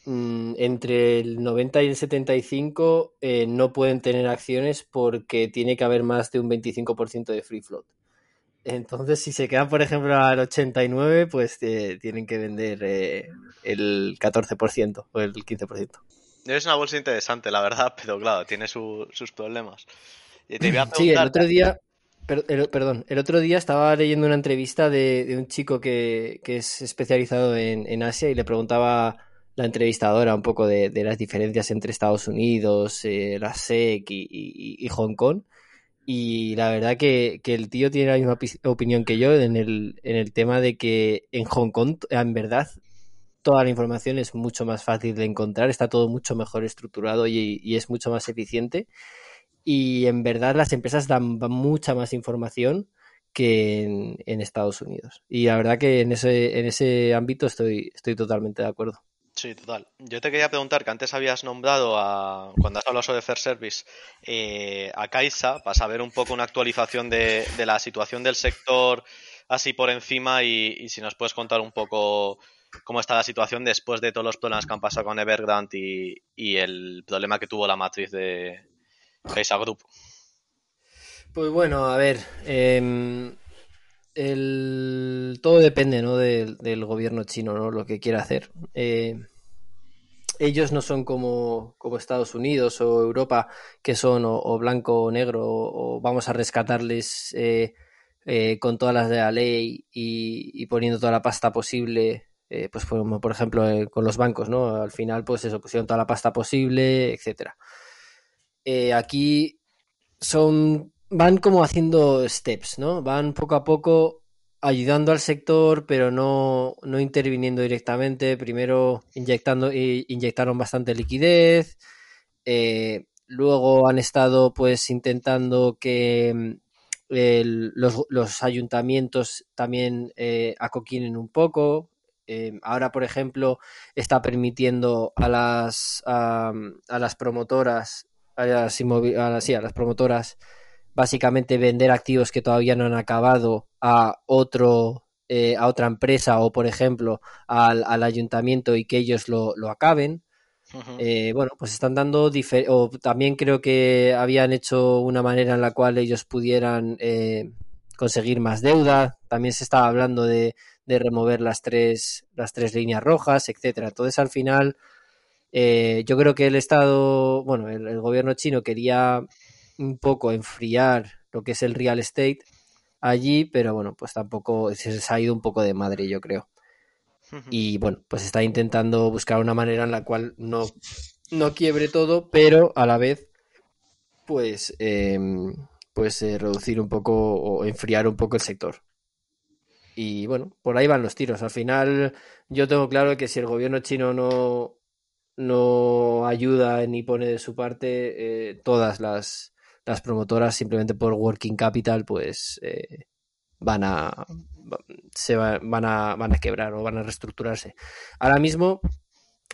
mm, entre el 90 y el 75 eh, no pueden tener acciones porque tiene que haber más de un 25% de free float. Entonces, si se quedan, por ejemplo, al 89, pues eh, tienen que vender el 14% o el 15%. Es una bolsa interesante, la verdad, pero claro, tiene su- sus problemas. Y te iba a Sí, el otro día, per- el- perdón, el otro día estaba leyendo una entrevista de, un chico que, que es especializado en, en Asia y le preguntaba la entrevistadora un poco de, de las diferencias entre Estados Unidos, eh, la SEC y, y- y Hong Kong. Y la verdad que, que el tío tiene la misma opi- opinión que yo en el, en el tema de que en Hong Kong, en verdad, toda la información es mucho más fácil de encontrar, está todo mucho mejor estructurado y, y es mucho más eficiente. Y en verdad las empresas dan, mucha más información que en, Estados Unidos. Y la verdad que en ese, en ese ámbito estoy, estoy totalmente de acuerdo. Sí, total. Yo te quería preguntar que antes habías nombrado a, cuando has hablado sobre Fair Service, eh, a Kaisa, para saber un poco una actualización de, la situación del sector así por encima y, si nos puedes contar un poco cómo está la situación después de todos los problemas que han pasado con Evergrande y, el problema que tuvo la matriz de Kaisa Group. Pues bueno, a ver, em, el... todo depende ¿no? del, gobierno chino, ¿no? lo que quiera hacer. Eh, ellos no son como, como, Estados Unidos o Europa, que son o, blanco o negro, o, vamos a rescatarles eh, eh, con todas las de la ley y, poniendo toda la pasta posible, pues como por ejemplo con los bancos, ¿no? Al final, pues eso, pusieron toda la pasta posible, etcétera. Aquí son van como haciendo steps, ¿no? Van poco a poco ayudando al sector, pero no, no interviniendo directamente. Primero inyectando, inyectaron bastante liquidez. Eh, luego han estado pues intentando que mm, los, ayuntamientos también eh, acoquinen un poco. Eh, ahora, por ejemplo, está permitiendo a las, a, las promotoras, a las, sí, a las promotoras básicamente vender activos que todavía no han acabado a otro eh, a otra empresa o por ejemplo al, ayuntamiento y que ellos lo, acaben. Eh, bueno pues están dando o también creo que habían hecho una manera en la cual ellos pudieran eh, conseguir más deuda. También se estaba hablando de, remover las tres las tres líneas rojas etcétera. Entonces al final yo creo que el estado bueno el gobierno chino quería un poco enfriar lo que es el real estate allí, pero bueno, pues tampoco se ha ido un poco de madre, yo creo. Y bueno, pues está intentando buscar una manera en la cual no, no quiebre todo, pero a la vez, pues, em, pues eh, reducir un poco o enfriar un poco el sector. Y bueno, por ahí van los tiros. Al final, yo tengo claro que si el gobierno chino no, no ayuda ni pone de su parte, eh, todas las, las promotoras simplemente por working capital pues eh, van a se van a van a quebrar o van a reestructurarse. Ahora mismo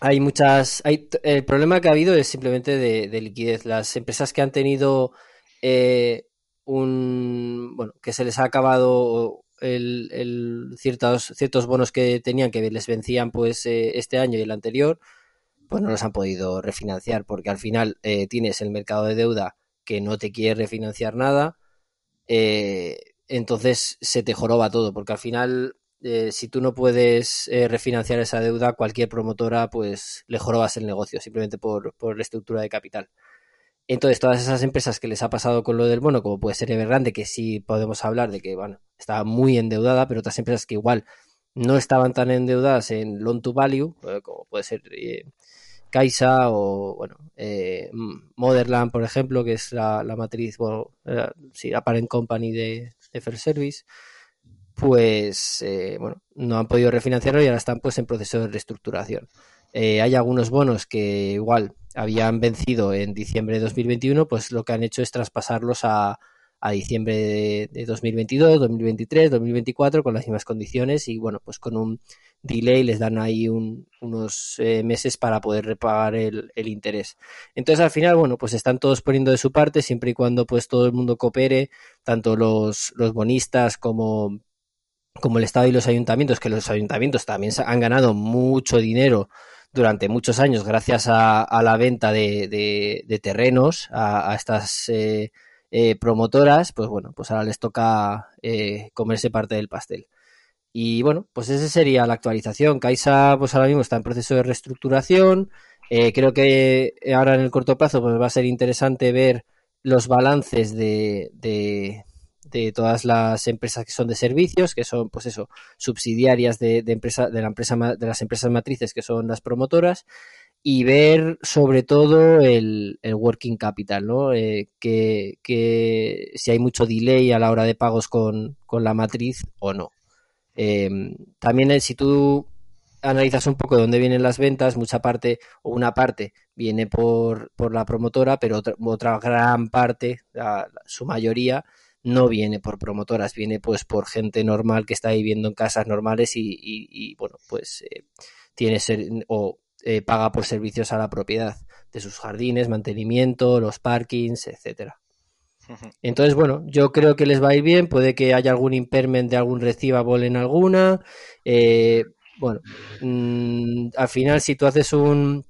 hay muchas hay, el problema que ha habido es simplemente de, liquidez. Las empresas que han tenido eh, un bueno que se les ha acabado el, ciertos ciertos bonos que tenían que les vencían pues eh, este año y el anterior pues no los han podido refinanciar porque al final tienes el mercado de deuda que no te quiere refinanciar nada, eh, entonces se te joroba todo, porque al final, eh, si tú no puedes eh, refinanciar esa deuda, cualquier promotora, pues le jorobas el negocio, simplemente por, la estructura de capital. Entonces, todas esas empresas que les ha pasado con lo del bono, como puede ser Evergrande, que sí podemos hablar de que, bueno, estaba muy endeudada, pero otras empresas que igual no estaban tan endeudadas en loan to value, como puede ser Kaisa o, bueno, eh, Motherland, por ejemplo, que es la, matriz, bueno, eh, sí, la parent company de, de Fair Service, pues, eh, bueno, no han podido refinanciarlo y ahora están pues en proceso de reestructuración. hay algunos bonos que igual habían vencido en diciembre de 2021, pues lo que han hecho es traspasarlos a, a diciembre de, 2022, 2023, 2024 con las mismas condiciones y bueno, pues con un delay les dan ahí unos eh, meses para poder repagar el, interés. Entonces al final, bueno, pues están todos poniendo de su parte siempre y cuando pues todo el mundo coopere, tanto los, los bonistas como, como el Estado y los ayuntamientos, que los ayuntamientos también han ganado mucho dinero durante muchos años gracias a, la venta de, terrenos a, estas... Eh, eh, promotoras, pues bueno, pues ahora les toca eh, comerse parte del pastel. Y bueno, pues esa sería la actualización. Kaisa, pues ahora mismo está en proceso de reestructuración. Eh, creo que ahora en el corto plazo pues va a ser interesante ver los balances de, de, todas las empresas que son de servicios, que son, pues eso, subsidiarias de, de, empresa, de, la empresa, de las empresas matrices que son las promotoras y ver sobre todo el, working capital, ¿no? Eh, que, si hay mucho delay a la hora de pagos con, la matriz o no. Em, también eh, si tú analizas un poco de dónde vienen las ventas, mucha parte o una parte viene por, por la promotora, pero otra, otra gran parte, su mayoría, no viene por promotoras, viene pues por gente normal que está viviendo en casas normales y, bueno, pues eh, tiene ser, o eh, paga por servicios a la propiedad de sus jardines, mantenimiento, los parkings, etcétera. Entonces, bueno, yo creo que les va a ir bien. Puede que haya algún impairment de algún receivable en alguna. Eh, bueno, mm, al final, si tú haces un,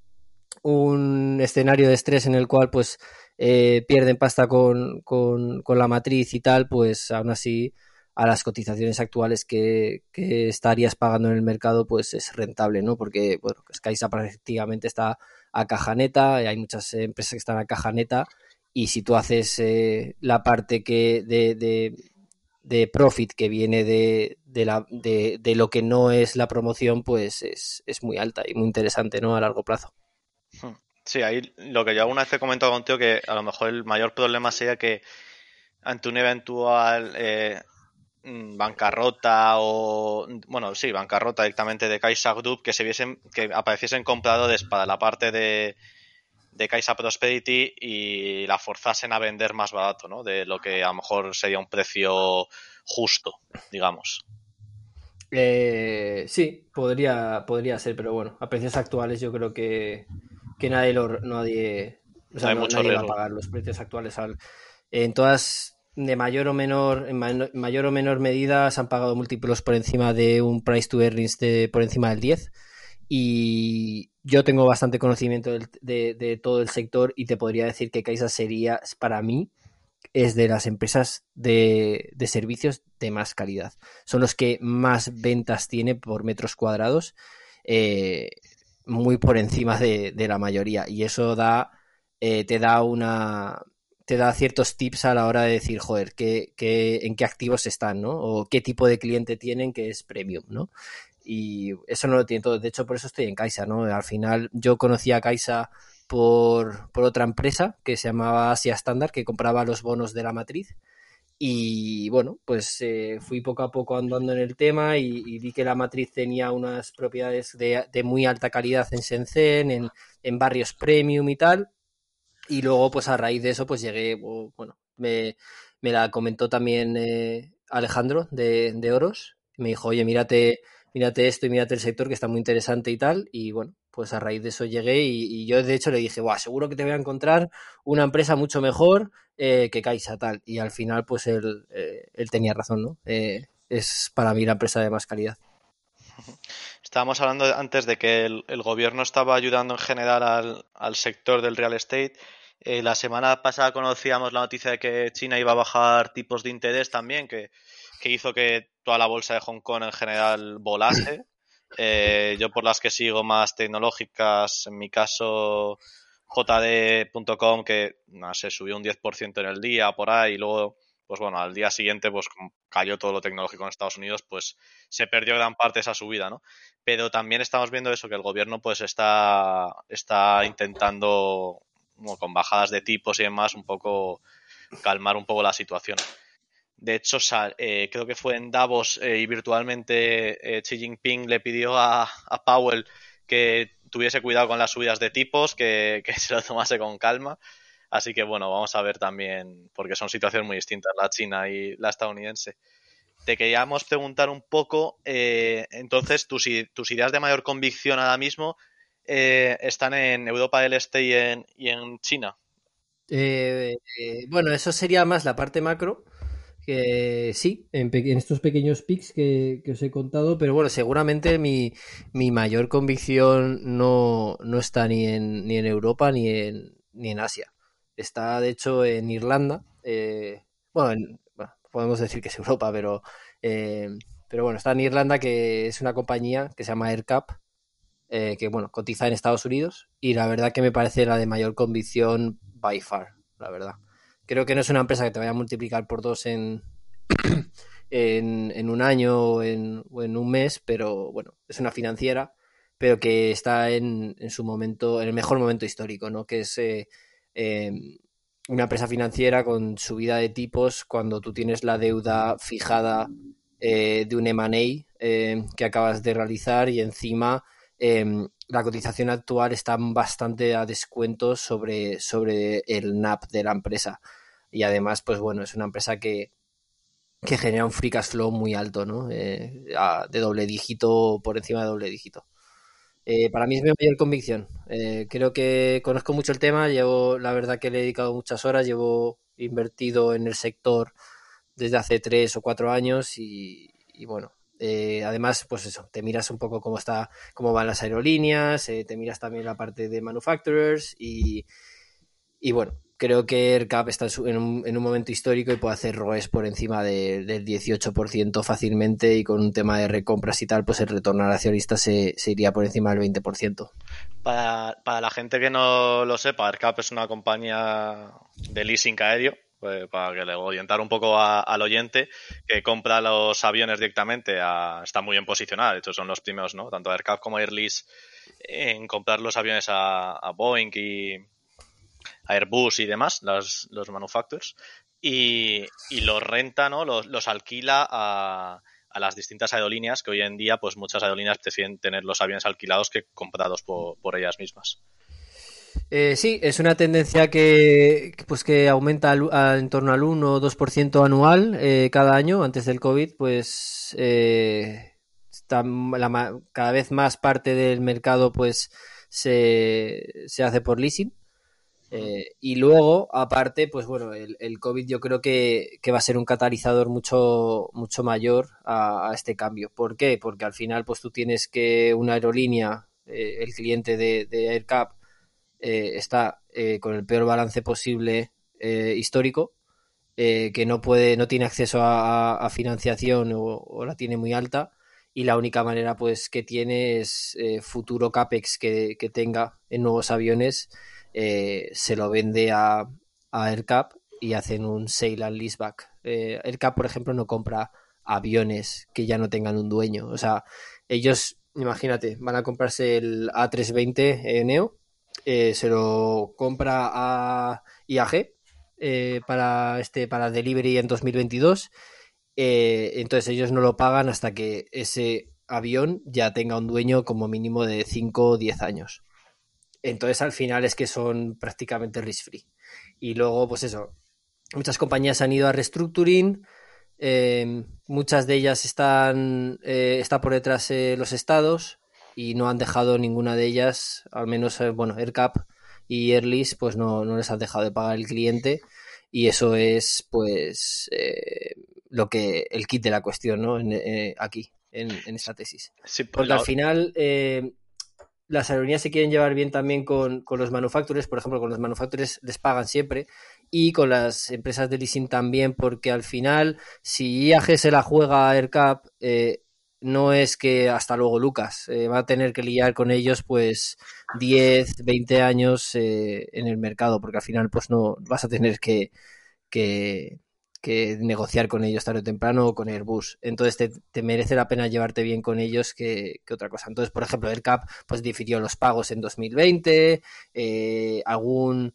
un escenario de estrés en el cual, pues, eh, pierden pasta con, con, con, la matriz y tal, pues aún así a las cotizaciones actuales que, que, estarías pagando en el mercado, pues es rentable, ¿no? Porque, bueno, Skysa prácticamente está a caja neta, hay muchas empresas que están a caja neta y si tú haces eh, la parte que de, de, profit que viene de, de, la, de, de, lo que no es la promoción, pues es, es, muy alta y muy interesante, ¿no? A largo plazo. Hmm. Sí, ahí lo que yo alguna vez he comentado contigo, que a lo mejor el mayor problema sería que ante un eventual eh, bancarrota o bueno sí bancarrota directamente de Kaisa Group que se viesen que apareciesen compradores para la parte de de Kaisa Prosperity y la forzasen a vender más barato, ¿no? De lo que a lo mejor sería un precio justo, digamos. Eh, sí, podría, podría ser, pero bueno, a precios actuales yo creo que, que nadie lo, nadie, o sea, no, nadie va a pagar los precios actuales al, en todas de mayor o menor en mayor o menor medida se han pagado múltiplos por encima de un price to earnings de por encima del 10 y yo tengo bastante conocimiento de, de, todo el sector y te podría decir que Kaisa sería, para mí, es de las empresas de, de, servicios de más calidad. Son los que más ventas tiene por metros cuadrados, eh, muy por encima de, de, la mayoría. Y eso da, eh, te da una te da ciertos tips a la hora de decir, joder, qué, qué, en qué activos están, ¿no? O qué tipo de cliente tienen que es premium, ¿no? y eso no lo tiene todo. De hecho, por eso estoy en Kaisa, ¿no? Al final yo conocí a Kaisa por, por otra empresa que se llamaba Asia Standard, que compraba los bonos de la matriz. Y bueno, pues eh, fui poco a poco andando en el tema y, vi que la matriz tenía unas propiedades de, de muy alta calidad en Shenzhen, en, en, barrios premium y tal. Y luego, pues a raíz de eso, pues llegué, bueno, me, me la comentó también eh, Alejandro de, de Oros. Me dijo, oye, mírate mírate esto y mírate el sector que está muy interesante y tal. Y bueno, pues a raíz de eso llegué y, yo de hecho le dije, Buah, seguro que te voy a encontrar una empresa mucho mejor eh, que Caixa tal. Y al final pues él, eh, él tenía razón, ¿no? Eh, es para mí la empresa de más calidad. Estábamos hablando antes de que el, gobierno estaba ayudando en general al, al sector del real estate. Eh, la semana pasada conocíamos la noticia de que China iba a bajar tipos de interés también, que, que hizo que toda la bolsa de Hong Kong en general volase. Eh, yo por las que sigo más tecnológicas, en mi caso jd.com que no sé, subió un 10% en el día por ahí y luego pues bueno, al día siguiente pues cayó todo lo tecnológico en Estados Unidos, pues se perdió gran parte de esa subida, ¿no? Pero también estamos viendo eso, que el gobierno pues está, está intentando, con bajadas de tipos y demás, un poco calmar un poco la situación. De hecho, eh, creo que fue en Davos eh, y virtualmente eh, Xi Jinping le pidió a, a, Powell que tuviese cuidado con las subidas de tipos, que, que, se lo tomase con calma. Así que bueno, vamos a ver también, porque son situaciones muy distintas, la china y la estadounidense. Te queríamos preguntar un poco, entonces, tus, tus, ideas de mayor convicción ahora mismo están en Europa del Este y en, y en China. bueno, eso sería más la parte macro que sí, en, en estos pequeños pics que, que, os he contado, pero bueno, seguramente mi, mi mayor convicción no, no, está ni en, ni en Europa ni en, ni en Asia. Está, de hecho, en Irlanda. Eh, bueno, en, bueno, podemos decir que es Europa, pero, eh, pero bueno, está en Irlanda, que es una compañía que se llama AirCap, eh, que bueno, cotiza en Estados Unidos, y la verdad que me parece la de mayor convicción by far, la verdad. Creo que no es una empresa que te vaya a multiplicar por dos en, en, un año o en, un mes, pero bueno, es una financiera, pero que está en, en su momento, en el mejor momento histórico, ¿no? Que es eh, eh, una empresa financiera con subida de tipos cuando tú tienes la deuda fijada eh, de un M&A que acabas de realizar y encima la cotización actual está bastante a descuento sobre, sobre el NAP de la empresa. Y además, pues bueno, es una empresa que que genera un free cash flow muy alto, ¿no? Eh, de doble dígito, por encima de doble dígito. Eh, para mí es mi mayor convicción. Eh, creo que conozco mucho el tema, llevo, la verdad que le he dedicado muchas horas, llevo invertido en el sector desde hace tres o cuatro años y, bueno, además, pues eso, te miras un poco cómo está, cómo van las aerolíneas, te miras también la parte de manufacturers y, y bueno, creo que AirCap está en un, en un, momento histórico y puede hacer ROES por encima del 18% fácilmente y con un tema de recompras y tal, pues el retorno al accionista se, se iría por encima del 20%. Para, para la gente que no lo sepa, AirCap es una compañía de leasing aéreo, pues, para que le orientar un poco al oyente, que compra los aviones directamente, a, está muy bien posicionada, de hecho son los primeros, ¿no? Tanto AirCap como Airlease en comprar los aviones a, a Boeing y, Airbus y demás, los, los manufacturers, y, los renta, ¿no? Los, alquila a, a, las distintas aerolíneas que hoy en día, pues muchas aerolíneas prefieren tener los aviones alquilados que comprados por, ellas mismas. Eh, sí, es una tendencia que, pues que aumenta en torno al 1 o 2% anual eh, cada año. Antes del COVID, pues eh, está cada vez más parte del mercado pues se, se hace por leasing. Eh, y luego, aparte, pues bueno, el, el COVID yo creo que, que, va a ser un catalizador mucho, mucho mayor a, este cambio. ¿Por qué? Porque al final, pues tú tienes que una aerolínea, eh, el cliente de, de AirCap, eh, está con el peor balance posible histórico, que no puede, no tiene acceso a, financiación o, la tiene muy alta. Y la única manera pues que tiene es futuro CAPEX que, que tenga en nuevos aviones eh, se lo vende a, a AirCap y hacen un sale and leaseback. Eh, AirCap, por ejemplo, no compra aviones que ya no tengan un dueño. O sea, ellos, imagínate, van a comprarse el A320 eh, se lo compra a IAG para, este, para delivery en 2022. entonces ellos no lo pagan hasta que ese avión ya tenga un dueño como mínimo de 5 o 10 años. Entonces al final es que son prácticamente risk free. Y luego, pues eso, muchas compañías han ido a restructuring, eh, muchas de ellas están eh, está por detrás eh, los estados y no han dejado ninguna de ellas, al menos, bueno, AirCap y Airlease, pues no, no, les han dejado de pagar el cliente y eso es, pues, lo que el kit de la cuestión, ¿no? aquí, en, esta tesis. Porque al final las aerolíneas se quieren llevar bien también con, los manufacturers, por ejemplo, con los manufacturers les pagan siempre y con las empresas de leasing también, porque al final, si IAG se la juega a AirCap, eh, no es que hasta luego Lucas, eh, va a tener que liar con ellos pues 10, 20 años eh, en el mercado, porque al final pues no vas a tener que, que que negociar con ellos tarde o temprano o con Airbus. Entonces te, merece la pena llevarte bien con ellos que, otra cosa. Entonces, por ejemplo, el CAP pues difirió los pagos en 2020, eh, algún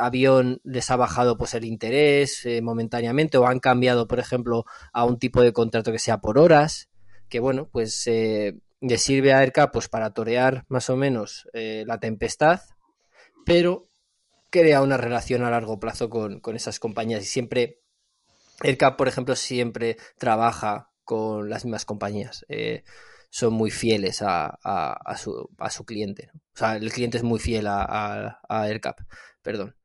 avión les ha bajado pues el interés momentáneamente o han cambiado, por ejemplo, a un tipo de contrato que sea por horas, que bueno, pues le sirve a AirCap pues para torear más o menos la tempestad, pero crea una relación a largo plazo con, con esas compañías y siempre CAP, por ejemplo, siempre trabaja con las mismas compañías. Eh, son muy fieles a, a, su, a, su, cliente. O sea, el cliente es muy fiel a, AirCap, perdón.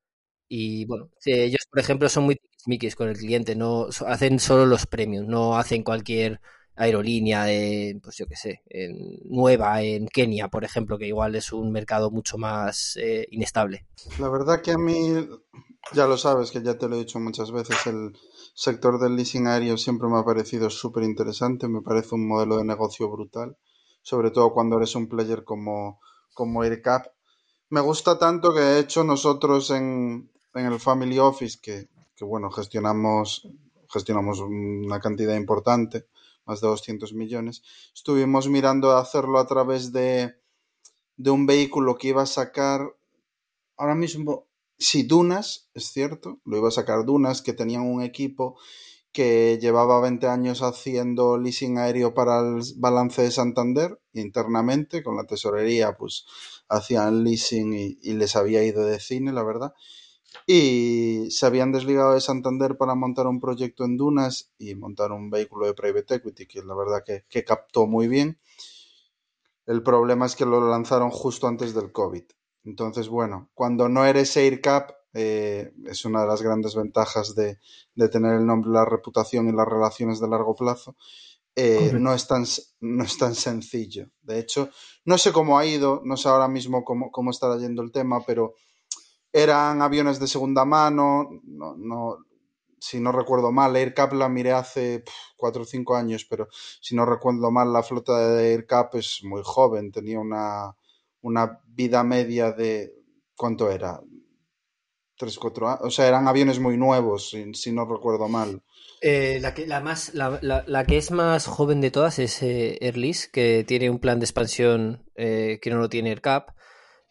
Y bueno, ellos, por ejemplo, son muy miquis con el cliente, no hacen solo los premios, no hacen cualquier aerolínea de, pues yo qué sé, en, nueva en Kenia, por ejemplo, que igual es un mercado mucho más eh, inestable. La verdad que a mí, ya lo sabes, que ya te lo he dicho muchas veces, el, sector del leasing aéreo siempre me ha parecido súper interesante, me parece un modelo de negocio brutal, sobre todo cuando eres un player como, como AirCap. Me gusta tanto que de hecho nosotros en, en el Family Office, que, que, bueno, gestionamos, gestionamos una cantidad importante, más de 200 millones, estuvimos mirando hacerlo a través de, de un vehículo que iba a sacar ahora mismo Sí, Dunas, es cierto, lo iba a sacar Dunas, que tenían un equipo que llevaba 20 años haciendo leasing aéreo para el balance de Santander internamente, con la tesorería, pues hacían leasing y, les había ido de cine, la verdad. Y se habían desligado de Santander para montar un proyecto en Dunas y montar un vehículo de private equity que la verdad que, que captó muy bien. El problema es que lo lanzaron justo antes del COVID. Entonces, bueno, cuando no eres AirCap, eh, es una de las grandes ventajas de, de, tener el nombre, la reputación y las relaciones de largo plazo. Eh, no, es tan, no es tan sencillo. De hecho, no sé cómo ha ido, no sé ahora mismo cómo, cómo está yendo el tema, pero eran aviones de segunda mano, no, no, si no recuerdo mal, AirCap la miré hace cuatro o cinco años, pero si no recuerdo mal, la flota de AirCap es muy joven, tenía una, una vida media de, ¿cuánto era? Tres, cuatro años, o sea, eran aviones muy nuevos, si, si no recuerdo mal. Eh, la, que, la, más, la, la, que es más joven de todas es eh, Airlis, que tiene un plan de expansión eh, que no lo tiene AirCap.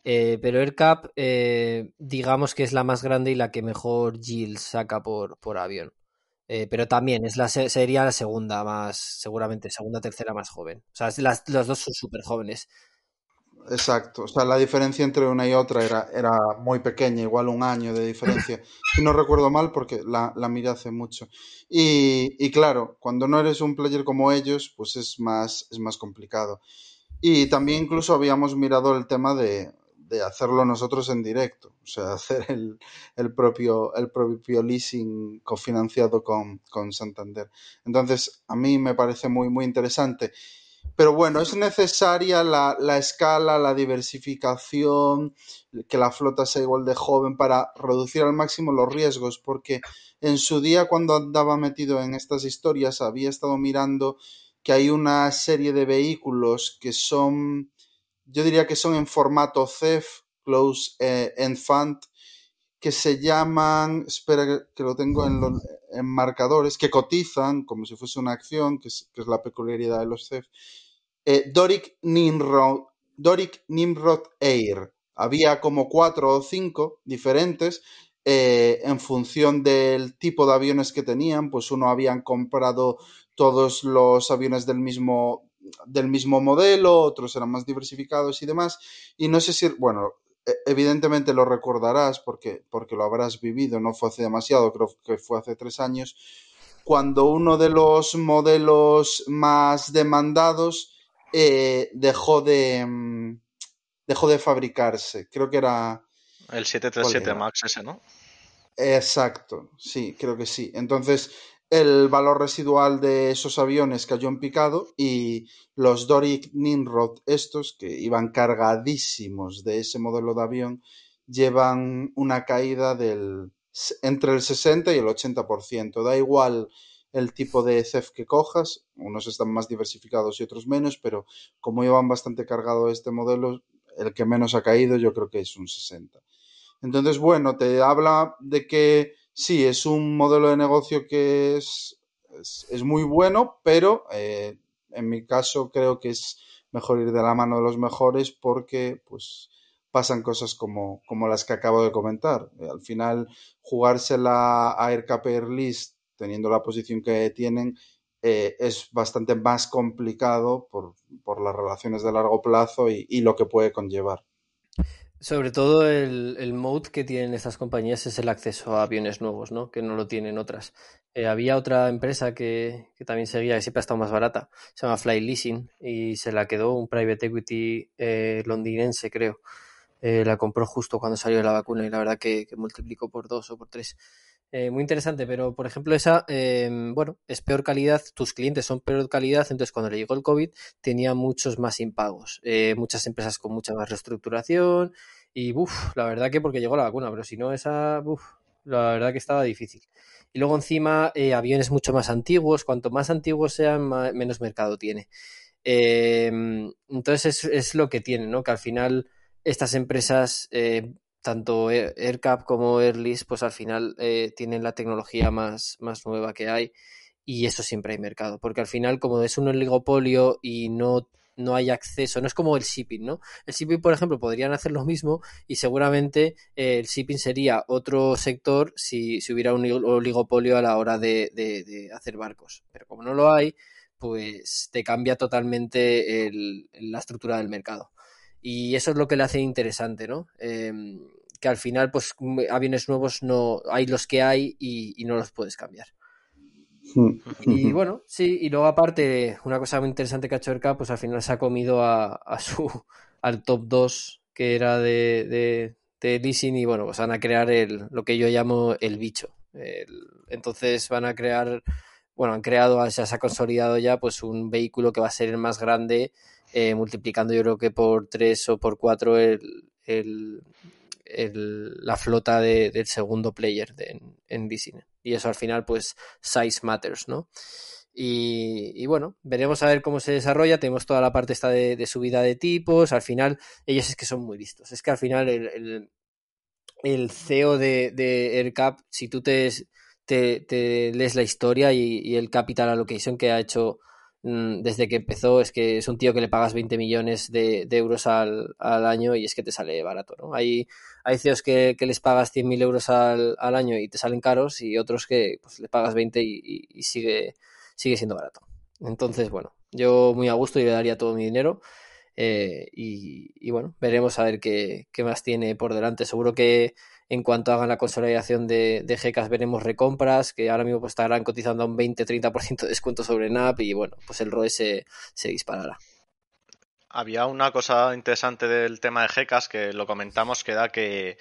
Eh, pero AirCap, eh, digamos que es la más grande y la que mejor yield saca por, por avión. Eh, pero también es la, sería la segunda más, seguramente, segunda, tercera más joven. O sea, las, las dos son súper jóvenes. Exacto, o sea, la diferencia entre una y otra era, era muy pequeña, igual un año de diferencia. Si no recuerdo mal, porque la, la miré hace mucho. Y, y, claro, cuando no eres un player como ellos, pues es más, es más complicado. Y también incluso habíamos mirado el tema de, de hacerlo nosotros en directo, o sea, hacer el, el propio, el propio leasing cofinanciado con, con, Santander. Entonces, a mí me parece muy, muy interesante. Pero bueno, es necesaria la, la, escala, la diversificación, que la flota sea igual de joven para reducir al máximo los riesgos, porque en su día cuando andaba metido en estas historias había estado mirando que hay una serie de vehículos que son yo diría que son en formato CEF, Close eh, End Fund, que se llaman, espera que lo tengo en, los, en marcadores, que cotizan como si fuese una acción, que es, la peculiaridad de los CEF. Eh, Doric, Nimrod, Doric Nimrod Air. Había como cuatro o cinco diferentes eh, en función del tipo de aviones que tenían, pues uno habían comprado todos los aviones del mismo del mismo modelo, otros eran más diversificados y demás. Y no sé si, bueno, e, evidentemente lo recordarás porque, porque lo habrás vivido, no fue hace demasiado, creo que fue hace tres años, cuando uno de los modelos más demandados eh, dejó de mm, dejó de fabricarse. Creo que era. El 737 Max ese, ¿no? Exacto, sí, creo que sí. Entonces, el valor residual de esos aviones cayó en picado y los Doric Nimrod estos, que iban cargadísimos de ese modelo de avión, llevan una caída del entre el 60 y el 80%. Da igual el tipo de CEF que cojas, unos están más diversificados y otros menos, pero como iban bastante cargado este modelo, el que menos ha caído yo creo que es un 60. Entonces, bueno, te habla de que sí, es un modelo de negocio que es, es, muy bueno, pero eh, en mi caso creo que es mejor ir de la mano de los mejores porque pues pasan cosas como, como las que acabo de comentar. Al final, jugársela a AirCap Airlist teniendo la posición que tienen eh, es bastante más complicado por, por, las relaciones de largo plazo y lo que puede conllevar. Sobre todo el, el mode que tienen estas compañías es el acceso a aviones nuevos, ¿no? Que no lo tienen otras. Eh, había otra empresa que, que, también seguía, que siempre ha estado más barata, se llama Fly Leasing, y se la quedó un private equity eh, londinense, creo. Eh, la compró justo cuando salió la vacuna y la verdad que, que multiplicó por dos o por tres. Eh, muy interesante, pero por ejemplo esa, eh, bueno, es peor calidad, tus clientes son peor calidad, entonces cuando le llegó el COVID tenía muchos más impagos, eh, muchas empresas con mucha más reestructuración y, uff, la verdad que porque llegó la vacuna, pero si no esa, uff, la verdad que estaba difícil. Y luego encima eh, aviones mucho más antiguos, cuanto más antiguos sean, menos mercado tiene. entonces es, es, lo que tiene, ¿no? Que al final estas empresas tanto AirCap como Airlist, pues al final eh, tienen la tecnología más, más nueva que hay y eso siempre hay mercado, porque al final como es un oligopolio y no, no hay acceso, no es como el shipping, ¿no? El shipping, por ejemplo, podrían hacer lo mismo y seguramente eh, el shipping sería otro sector si, si, hubiera un oligopolio a la hora de, de, de, hacer barcos, pero como no lo hay, pues te cambia totalmente el, la estructura del mercado. Y eso es lo que le hace interesante, ¿no? Eh, que al final, pues aviones nuevos no hay los que hay y, no los puedes cambiar. Y bueno, sí, y luego aparte, una cosa muy interesante que ha hecho Erka, pues al final se ha comido a, su al top 2 que era de, de, leasing y bueno, pues van a crear el, lo que yo llamo el bicho. entonces van a crear, bueno, han creado, ya se ha consolidado ya pues un vehículo que va a ser el más grande, eh, multiplicando yo creo que por 3 o por 4 el, la flota del segundo player en, en leasing. Y eso al final pues size matters, ¿no? Y, bueno, veremos a ver cómo se desarrolla. Tenemos toda la parte esta de, subida de tipos. Al final, ellos es que son muy listos. Es que al final el, el, CEO de, de AirCap, si tú te, te, lees la historia y, el capital allocation que ha hecho desde que empezó, es que es un tío que le pagas 20 millones de, euros al, año y es que te sale barato. ¿no? Hay, hay CEOs que, les pagas 100.000 euros al, año y te salen caros y otros que pues, le pagas 20 y sigue sigue siendo barato. Entonces, bueno, yo muy a gusto y le daría todo mi dinero. Eh, y, bueno, veremos a ver qué, más tiene por delante. Seguro que en cuanto hagan la consolidación de, de GECAS veremos recompras, que ahora mismo pues, estarán cotizando a un 20-30% de descuento sobre NAP y bueno, pues el ROE se, disparará. Había una cosa interesante del tema de GECAS que lo comentamos, que da que,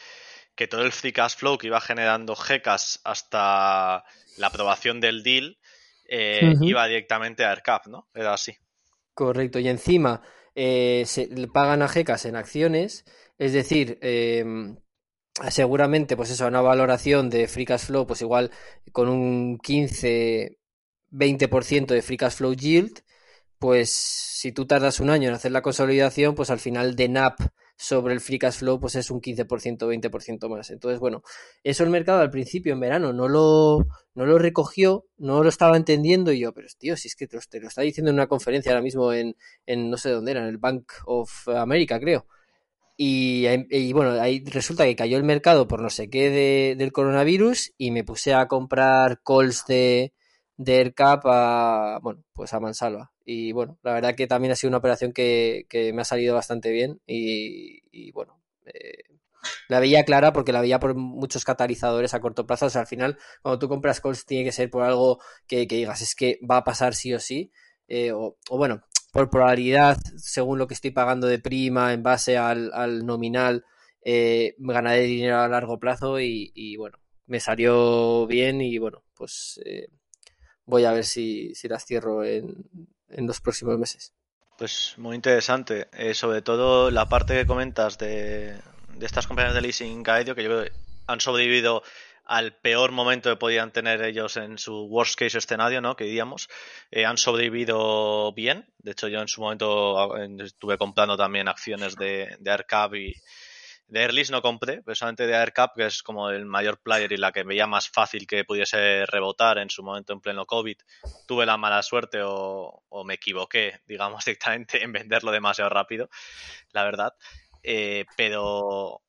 que todo el free cash flow que iba generando GECAS hasta la aprobación del deal eh, iba directamente a AirCap, ¿no? Era así. Correcto, y encima eh, pagan a GECAS en acciones, es decir, em, seguramente, pues eso, una valoración de Free Cash Flow, pues igual con un 15-20% de Free Cash Flow Yield, pues si tú tardas un año en hacer la consolidación, pues al final de NAP sobre el free cash flow pues es un 15%, 20% más. Entonces, bueno, eso el mercado al principio en verano no lo, no lo recogió, no lo estaba entendiendo y yo, pero tío, si es que te lo, está diciendo en una conferencia ahora mismo en, en, no sé dónde era, en el Bank of America, creo. Y, bueno, ahí resulta que cayó el mercado por no sé qué de, del coronavirus y me puse a comprar calls de, de AirCap a, bueno, pues a mansalva. Y bueno, la verdad que también ha sido una operación que, me ha salido bastante bien y, bueno, eh, la veía clara porque la veía por muchos catalizadores a corto plazo. O sea, al final, cuando tú compras calls tiene que ser por algo que, digas, es que va a pasar sí o sí. Eh, o, bueno, por probabilidad, según lo que estoy pagando de prima en base al, nominal, eh, ganaré dinero a largo plazo y, y, bueno, me salió bien y bueno, pues eh, voy a ver si, las cierro en, los próximos meses. Pues muy interesante. Eh, sobre todo la parte que comentas de, estas compañías de leasing que yo creo que han sobrevivido al peor momento que podían tener ellos en su worst case escenario, ¿no? Que diríamos, eh, han sobrevivido bien. De hecho, yo en su momento estuve comprando también acciones de, de AirCab y, de Airlist no compré, precisamente de AirCap, que es como el mayor player y la que veía más fácil que pudiese rebotar en su momento en pleno COVID. Tuve la mala suerte o, me equivoqué, digamos, directamente en venderlo demasiado rápido, la verdad. Eh, pero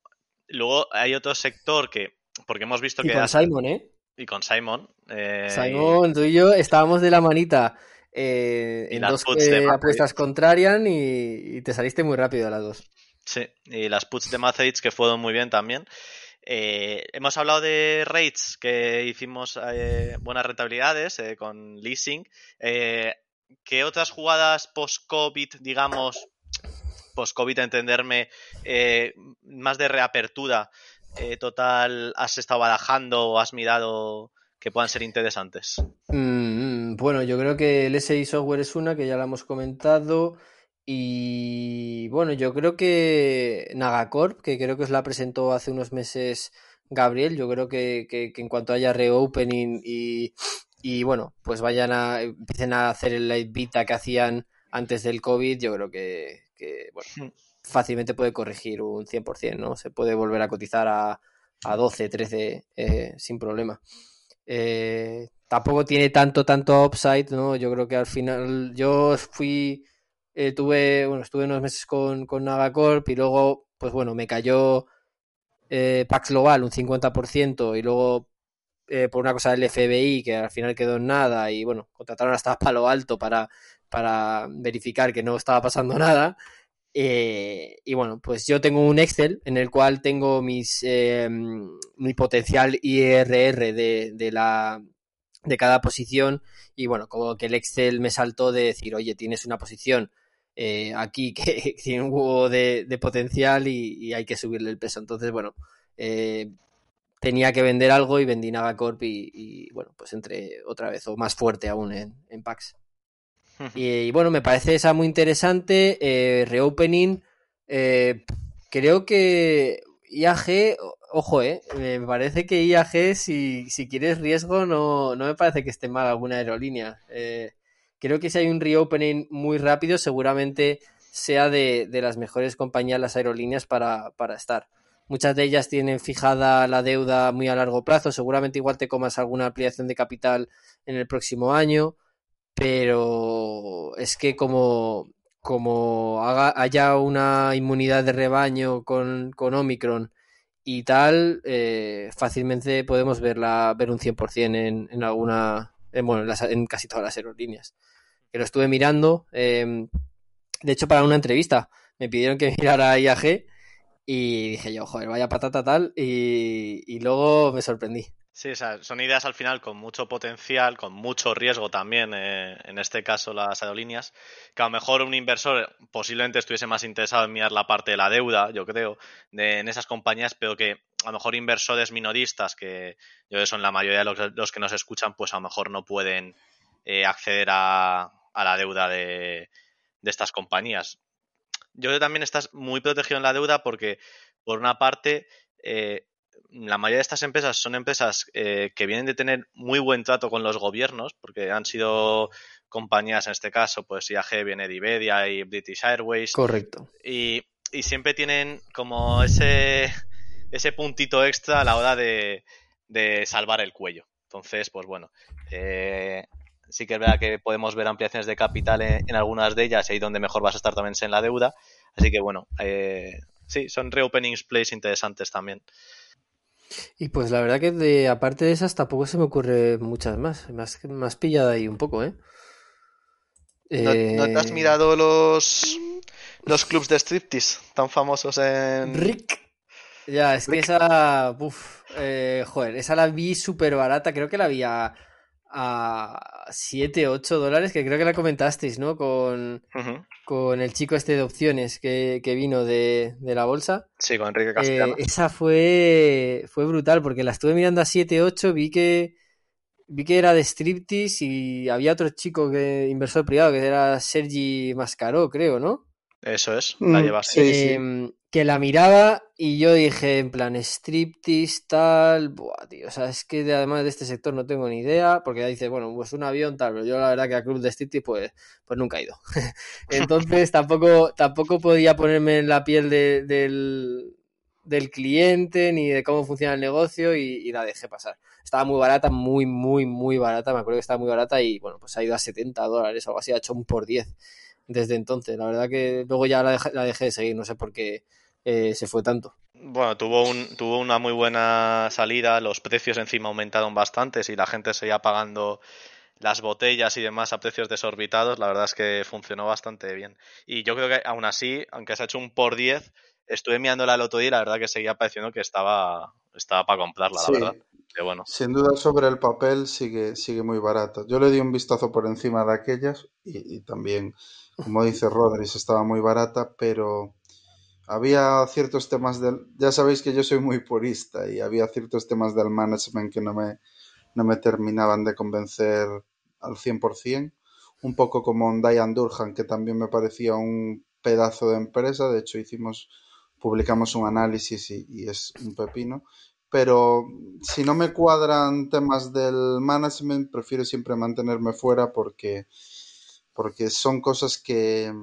luego hay otro sector que, porque hemos visto y que... Con Simon, ¿eh? Y con Simon. Eh, Simon, tú y yo estábamos de la manita. Eh, en dos apuestas contrarian y, y, te saliste muy rápido de las dos. Sí, y las puts de Mathage que fueron muy bien también. Eh, hemos hablado de rates que hicimos eh, buenas rentabilidades eh, con leasing. ¿Qué otras jugadas post-COVID, digamos, post-COVID, entenderme, más de reapertura total, has estado barajando o has mirado que puedan ser interesantes? Mm, bueno, yo creo que el SI Software es una que ya la hemos comentado. Y bueno, yo creo que Nagacorp, que creo que os la presentó hace unos meses Gabriel, yo creo que, en cuanto haya reopening y, y bueno, pues vayan a empiecen a hacer el light beta que hacían antes del COVID, yo creo que, bueno, hmm. fácilmente puede corregir un 100%, ¿no? Se puede volver a cotizar a, a 12, 13 eh, sin problema. Eh, tampoco tiene tanto, tanto upside, ¿no? Yo creo que al final yo fui eh, tuve, bueno, estuve unos meses con, con Nagacorp y luego, pues bueno, me cayó eh, Pax Global un 50% y luego eh, por una cosa del FBI que al final quedó en nada y bueno, contrataron hasta Palo Alto para, para verificar que no estaba pasando nada y bueno, pues yo tengo un Excel en el cual tengo mis eh, mi potencial IRR de, de, la de cada posición y bueno, como que el Excel me saltó de decir, oye, tienes una posición eh, aquí que tiene un huevo de, de potencial y, y, hay que subirle el peso. Entonces, bueno, eh, tenía que vender algo y vendí Nagacorp y, y, bueno, pues entré otra vez o más fuerte aún en, en PAX. Y, y, bueno, me parece esa muy interesante. Eh, reopening. Creo que IAG, ojo, eh, me parece que IAG, si, si quieres riesgo, no, no me parece que esté mal alguna aerolínea. Eh, creo que si hay un reopening muy rápido, seguramente sea de, de las mejores compañías las aerolíneas para, para estar. Muchas de ellas tienen fijada la deuda muy a largo plazo. Seguramente igual te comas alguna ampliación de capital en el próximo año pero es que como, como haya una inmunidad de rebaño con, con Omicron y tal, eh, fácilmente podemos verla, ver un 100% en, en alguna, en, bueno, en, casi todas las aerolíneas. Que lo estuve mirando, eh, de hecho para una entrevista me pidieron que mirara IAG y dije yo, joder, vaya patata tal, y luego me sorprendí. Sí, o sea, son ideas al final con mucho potencial, con mucho riesgo también, eh, en este caso las aerolíneas, que a lo mejor un inversor posiblemente estuviese más interesado en mirar la parte de la deuda, yo creo, de, en esas compañías, pero que a lo mejor inversores minoristas, que yo creo son la mayoría de los, los, que nos escuchan, pues a lo mejor no pueden eh, acceder a, a, la deuda de, de estas compañías. Yo creo que también estás muy protegido en la deuda porque, por una parte, eh, la mayoría de estas empresas son empresas eh, que vienen de tener muy buen trato con los gobiernos, porque han sido compañías, en este caso, pues IAG viene de Iberia y British Airways. Correcto. Y, y siempre tienen como ese, ese puntito extra a la hora de, de salvar el cuello. Entonces, pues bueno, eh, sí que es verdad que podemos ver ampliaciones de capital en, en, algunas de ellas y ahí donde mejor vas a estar también es en la deuda. Así que bueno, eh, sí, son reopenings plays interesantes también. Y pues la verdad que de aparte de esas tampoco se me ocurre muchas más. Más, más pillada ahí un poco, ¿eh? ¿No, eh... ¿No, te has mirado los los clubs de striptease tan famosos en Rick? Ya, es Rick. que esa uf, eh, joder, esa la vi súper barata, creo que la vi a a 7, 8 dólares, que creo que la comentasteis, ¿no? Con, uh -huh. con el chico este de opciones que, que vino de, de, la bolsa. Sí, con Enrique Castellano. Eh, esa fue, fue brutal, porque la estuve mirando a 7, 8, vi que vi que era de striptease y había otro chico que inversor privado que era Sergi Mascaró, creo, ¿no? Eso es, la llevas. Sí, eh, sí. Que la miraba y yo dije, en plan, striptease, tal. Buah, tío. O sea, es que de, además de este sector no tengo ni idea. Porque ya dice, bueno, pues un avión, tal. Pero yo la verdad que a club de striptease, pues, pues nunca he ido. Entonces tampoco, tampoco podía ponerme en la piel de, del, del cliente ni de cómo funciona el negocio y, y, la dejé pasar. Estaba muy barata, muy, muy, muy barata. Me acuerdo que estaba muy barata y bueno, pues ha ido a 70 dólares o algo así, ha hecho un por 10 desde entonces. La verdad que luego ya la dejé, la dejé de seguir, no sé por qué eh, se fue tanto. Bueno, tuvo, un, tuvo una muy buena salida, los precios encima aumentaron bastante, y la gente seguía pagando las botellas y demás a precios desorbitados, la verdad es que funcionó bastante bien. Y yo creo que aún así, aunque se ha hecho un por 10, estuve mirándola el otro día y la verdad que seguía pareciendo que estaba, estaba para comprarla, sí. la verdad. Que bueno. Sin duda sobre el papel sigue, sigue muy barata. Yo le di un vistazo por encima de aquellas y, y también, como dice Rodríguez, estaba muy barata, pero había ciertos temas del... Ya sabéis que yo soy muy purista y había ciertos temas del management que no me, no me terminaban de convencer al 100%. Un poco como un Diane Durham, que también me parecía un pedazo de empresa. De hecho, hicimos, publicamos un análisis y, y es un pepino. Pero si no me cuadran temas del management, prefiero siempre mantenerme fuera porque, porque son cosas que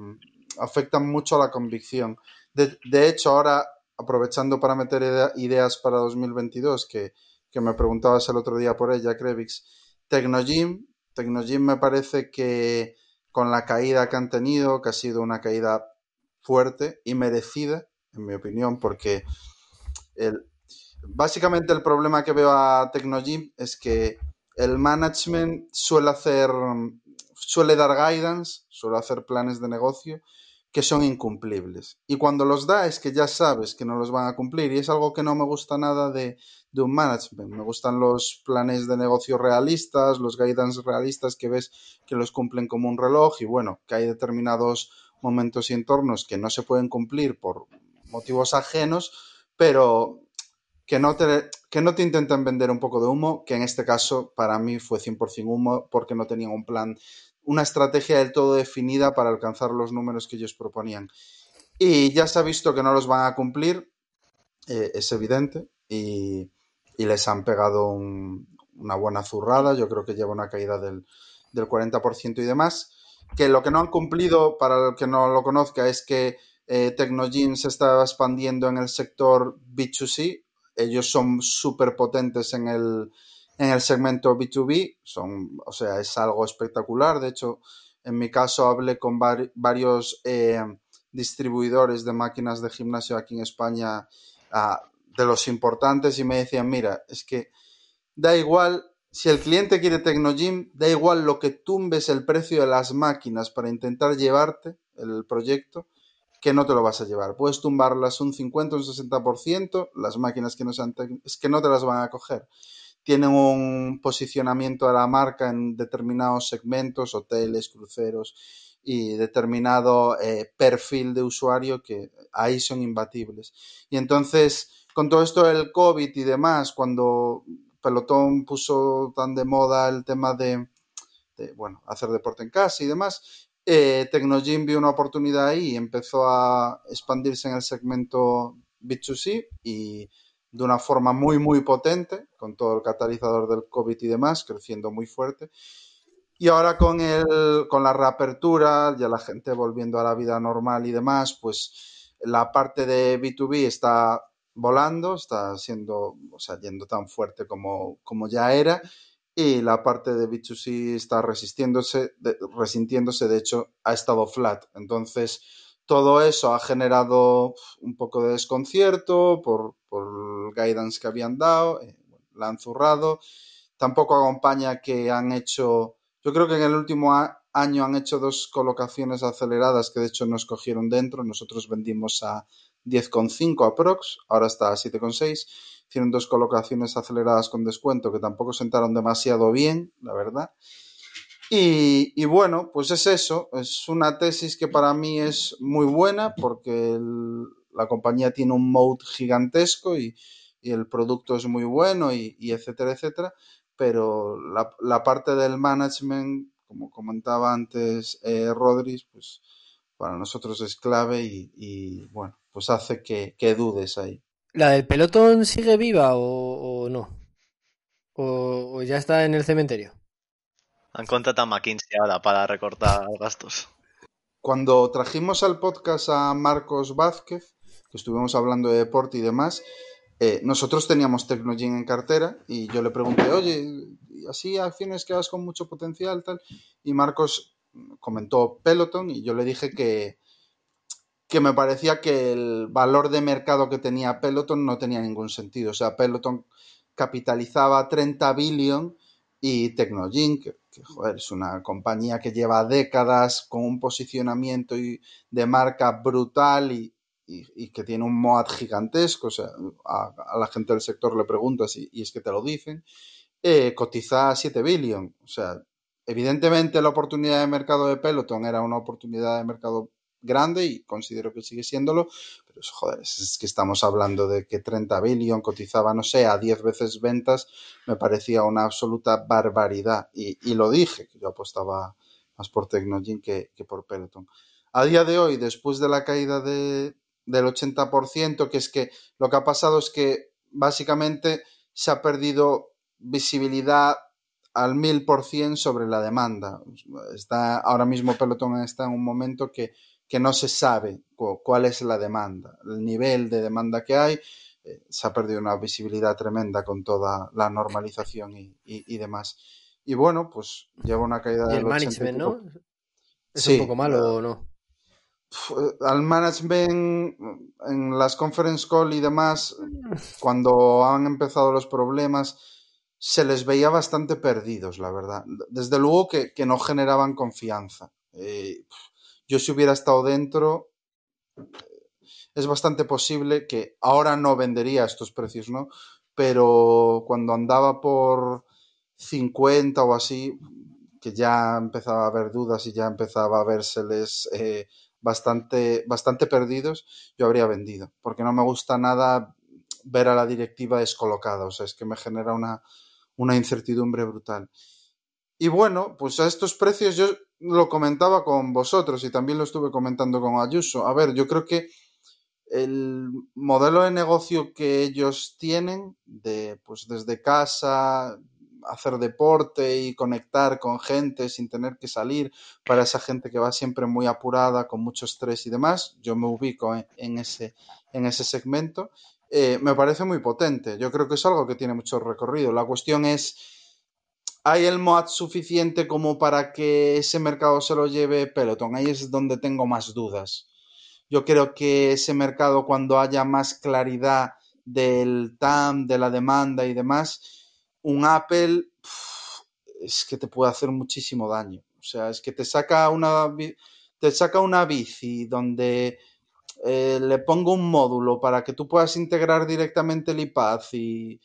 afectan mucho a la convicción. De, hecho, ahora, aprovechando para meter idea, ideas para 2022, que, que, me preguntabas el otro día por ella, Krevix, Tecnogym, Tecnogym me parece que con la caída que han tenido, que ha sido una caída fuerte y merecida, en mi opinión, porque el, básicamente el problema que veo a Tecnogym es que el management suele hacer, suele dar guidance, suele hacer planes de negocio, que son incumplibles. Y cuando los da es que ya sabes que no los van a cumplir y es algo que no me gusta nada de, de un management. Me gustan los planes de negocio realistas, los guidance realistas que ves que los cumplen como un reloj y bueno, que hay determinados momentos y entornos que no se pueden cumplir por motivos ajenos, pero que no te, que no te intenten vender un poco de humo, que en este caso para mí fue 100% humo porque no tenían un plan una estrategia del todo definida para alcanzar los números que ellos proponían. Y ya se ha visto que no los van a cumplir, eh, es evidente, y, y, les han pegado un, una buena zurrada, yo creo que lleva una caída del, del 40% y demás, que lo que no han cumplido, para el que no lo conozca, es que eh, Technogene se está expandiendo en el sector B2C, ellos son súper potentes en el, en el segmento B2B, son, o sea, es algo espectacular. De hecho, en mi caso hablé con varios eh, distribuidores de máquinas de gimnasio aquí en España, uh, de los importantes, y me decían, mira, es que da igual, si el cliente quiere Tecnogym, da igual lo que tumbes el precio de las máquinas para intentar llevarte el proyecto, que no te lo vas a llevar. Puedes tumbarlas un 50 o un 60%, las máquinas que no sean que no te las van a coger tienen un posicionamiento de la marca en determinados segmentos, hoteles, cruceros y determinado eh, perfil de usuario que ahí son imbatibles. Y entonces, con todo esto del COVID y demás, cuando Pelotón puso tan de moda el tema de, de bueno, hacer deporte en casa y demás, eh, Tecnogym vio una oportunidad ahí y empezó a expandirse en el segmento B2C y de una forma muy, muy potente, con todo el catalizador del COVID y demás, creciendo muy fuerte. Y ahora con, el, con la reapertura, ya la gente volviendo a la vida normal y demás, pues la parte de B2B está volando, está siendo, o sea, yendo tan fuerte como, como ya era, y la parte de B2C está resistiéndose, de, resintiéndose, de hecho, ha estado flat. Entonces, todo eso ha generado un poco de desconcierto por, por guidance que habían dado, eh, la han zurrado. Tampoco acompaña que han hecho, yo creo que en el último año han hecho dos colocaciones aceleradas que de hecho nos cogieron dentro. Nosotros vendimos a 10,5 aprox, ahora está a 7,6. Hicieron dos colocaciones aceleradas con descuento que tampoco sentaron demasiado bien, la verdad. Y, bueno, pues es eso, es una tesis que para mí es muy buena porque la compañía tiene un mode gigantesco y, y el producto es muy bueno y, y etcétera, etcétera, pero la, la, parte del management, como comentaba antes eh, Rodríguez, pues para nosotros es clave y, y bueno, pues hace que, que, dudes ahí. ¿La del pelotón sigue viva o, o no? ¿O, ¿O ya está en el cementerio? Han contratado a McKinsey ahora para recortar gastos. Cuando trajimos al podcast a Marcos Vázquez, que estuvimos hablando de deporte y demás, eh, nosotros teníamos Tecnogym en cartera y yo le pregunté, oye, así acciones que vas con mucho potencial, tal. Y Marcos comentó Peloton y yo le dije que, que me parecía que el valor de mercado que tenía Peloton no tenía ningún sentido. O sea, Peloton capitalizaba 30 billion y Tecnogym, que, joder, es una compañía que lleva décadas con un posicionamiento de marca brutal y, y, que tiene un MOAT gigantesco, o sea, a, la gente del sector le preguntas y, es que te lo dicen, eh, cotiza 7 billion, o sea, evidentemente la oportunidad de mercado de Peloton era una oportunidad de mercado grande y considero que sigue siéndolo, pero joder, es que estamos hablando de que 30 billion cotizaba, no sé, a 10 veces ventas, me parecía una absoluta barbaridad y, y lo dije, que yo apostaba más por Technogym que, que, por Peloton. A día de hoy, después de la caída de, del 80%, que es que lo que ha pasado es que básicamente se ha perdido visibilidad al mil por cien sobre la demanda. Está, ahora mismo Peloton está en un momento que que no se sabe cuál es la demanda, el nivel de demanda que hay. Eh, se ha perdido una visibilidad tremenda con toda la normalización y, y, y demás. Y bueno, pues lleva una caída 80%. el management, ¿no? ¿Es sí, un poco malo o no? Al management, en las conference call y demás, cuando han empezado los problemas, se les veía bastante perdidos, la verdad. Desde luego que, que no generaban confianza. Eh, yo si hubiera estado dentro, es bastante posible que ahora no vendería estos precios, ¿no? Pero cuando andaba por 50 o así, que ya empezaba a haber dudas y ya empezaba a verseles eh, bastante, bastante perdidos, yo habría vendido, porque no me gusta nada ver a la directiva descolocada, o sea, es que me genera una, una incertidumbre brutal. Y bueno, pues a estos precios yo lo comentaba con vosotros y también lo estuve comentando con Ayuso. A ver, yo creo que el modelo de negocio que ellos tienen, de pues desde casa, hacer deporte y conectar con gente sin tener que salir, para esa gente que va siempre muy apurada, con mucho estrés y demás, yo me ubico en, ese, en ese segmento, eh, me parece muy potente. Yo creo que es algo que tiene mucho recorrido. La cuestión es, ¿hay el MOAD suficiente como para que ese mercado se lo lleve Peloton? Ahí es donde tengo más dudas. Yo creo que ese mercado, cuando haya más claridad del TAM, de la demanda y demás, un Apple es que te puede hacer muchísimo daño. O sea, es que te saca una, te saca una bici donde eh, le pongo un módulo para que tú puedas integrar directamente el iPad y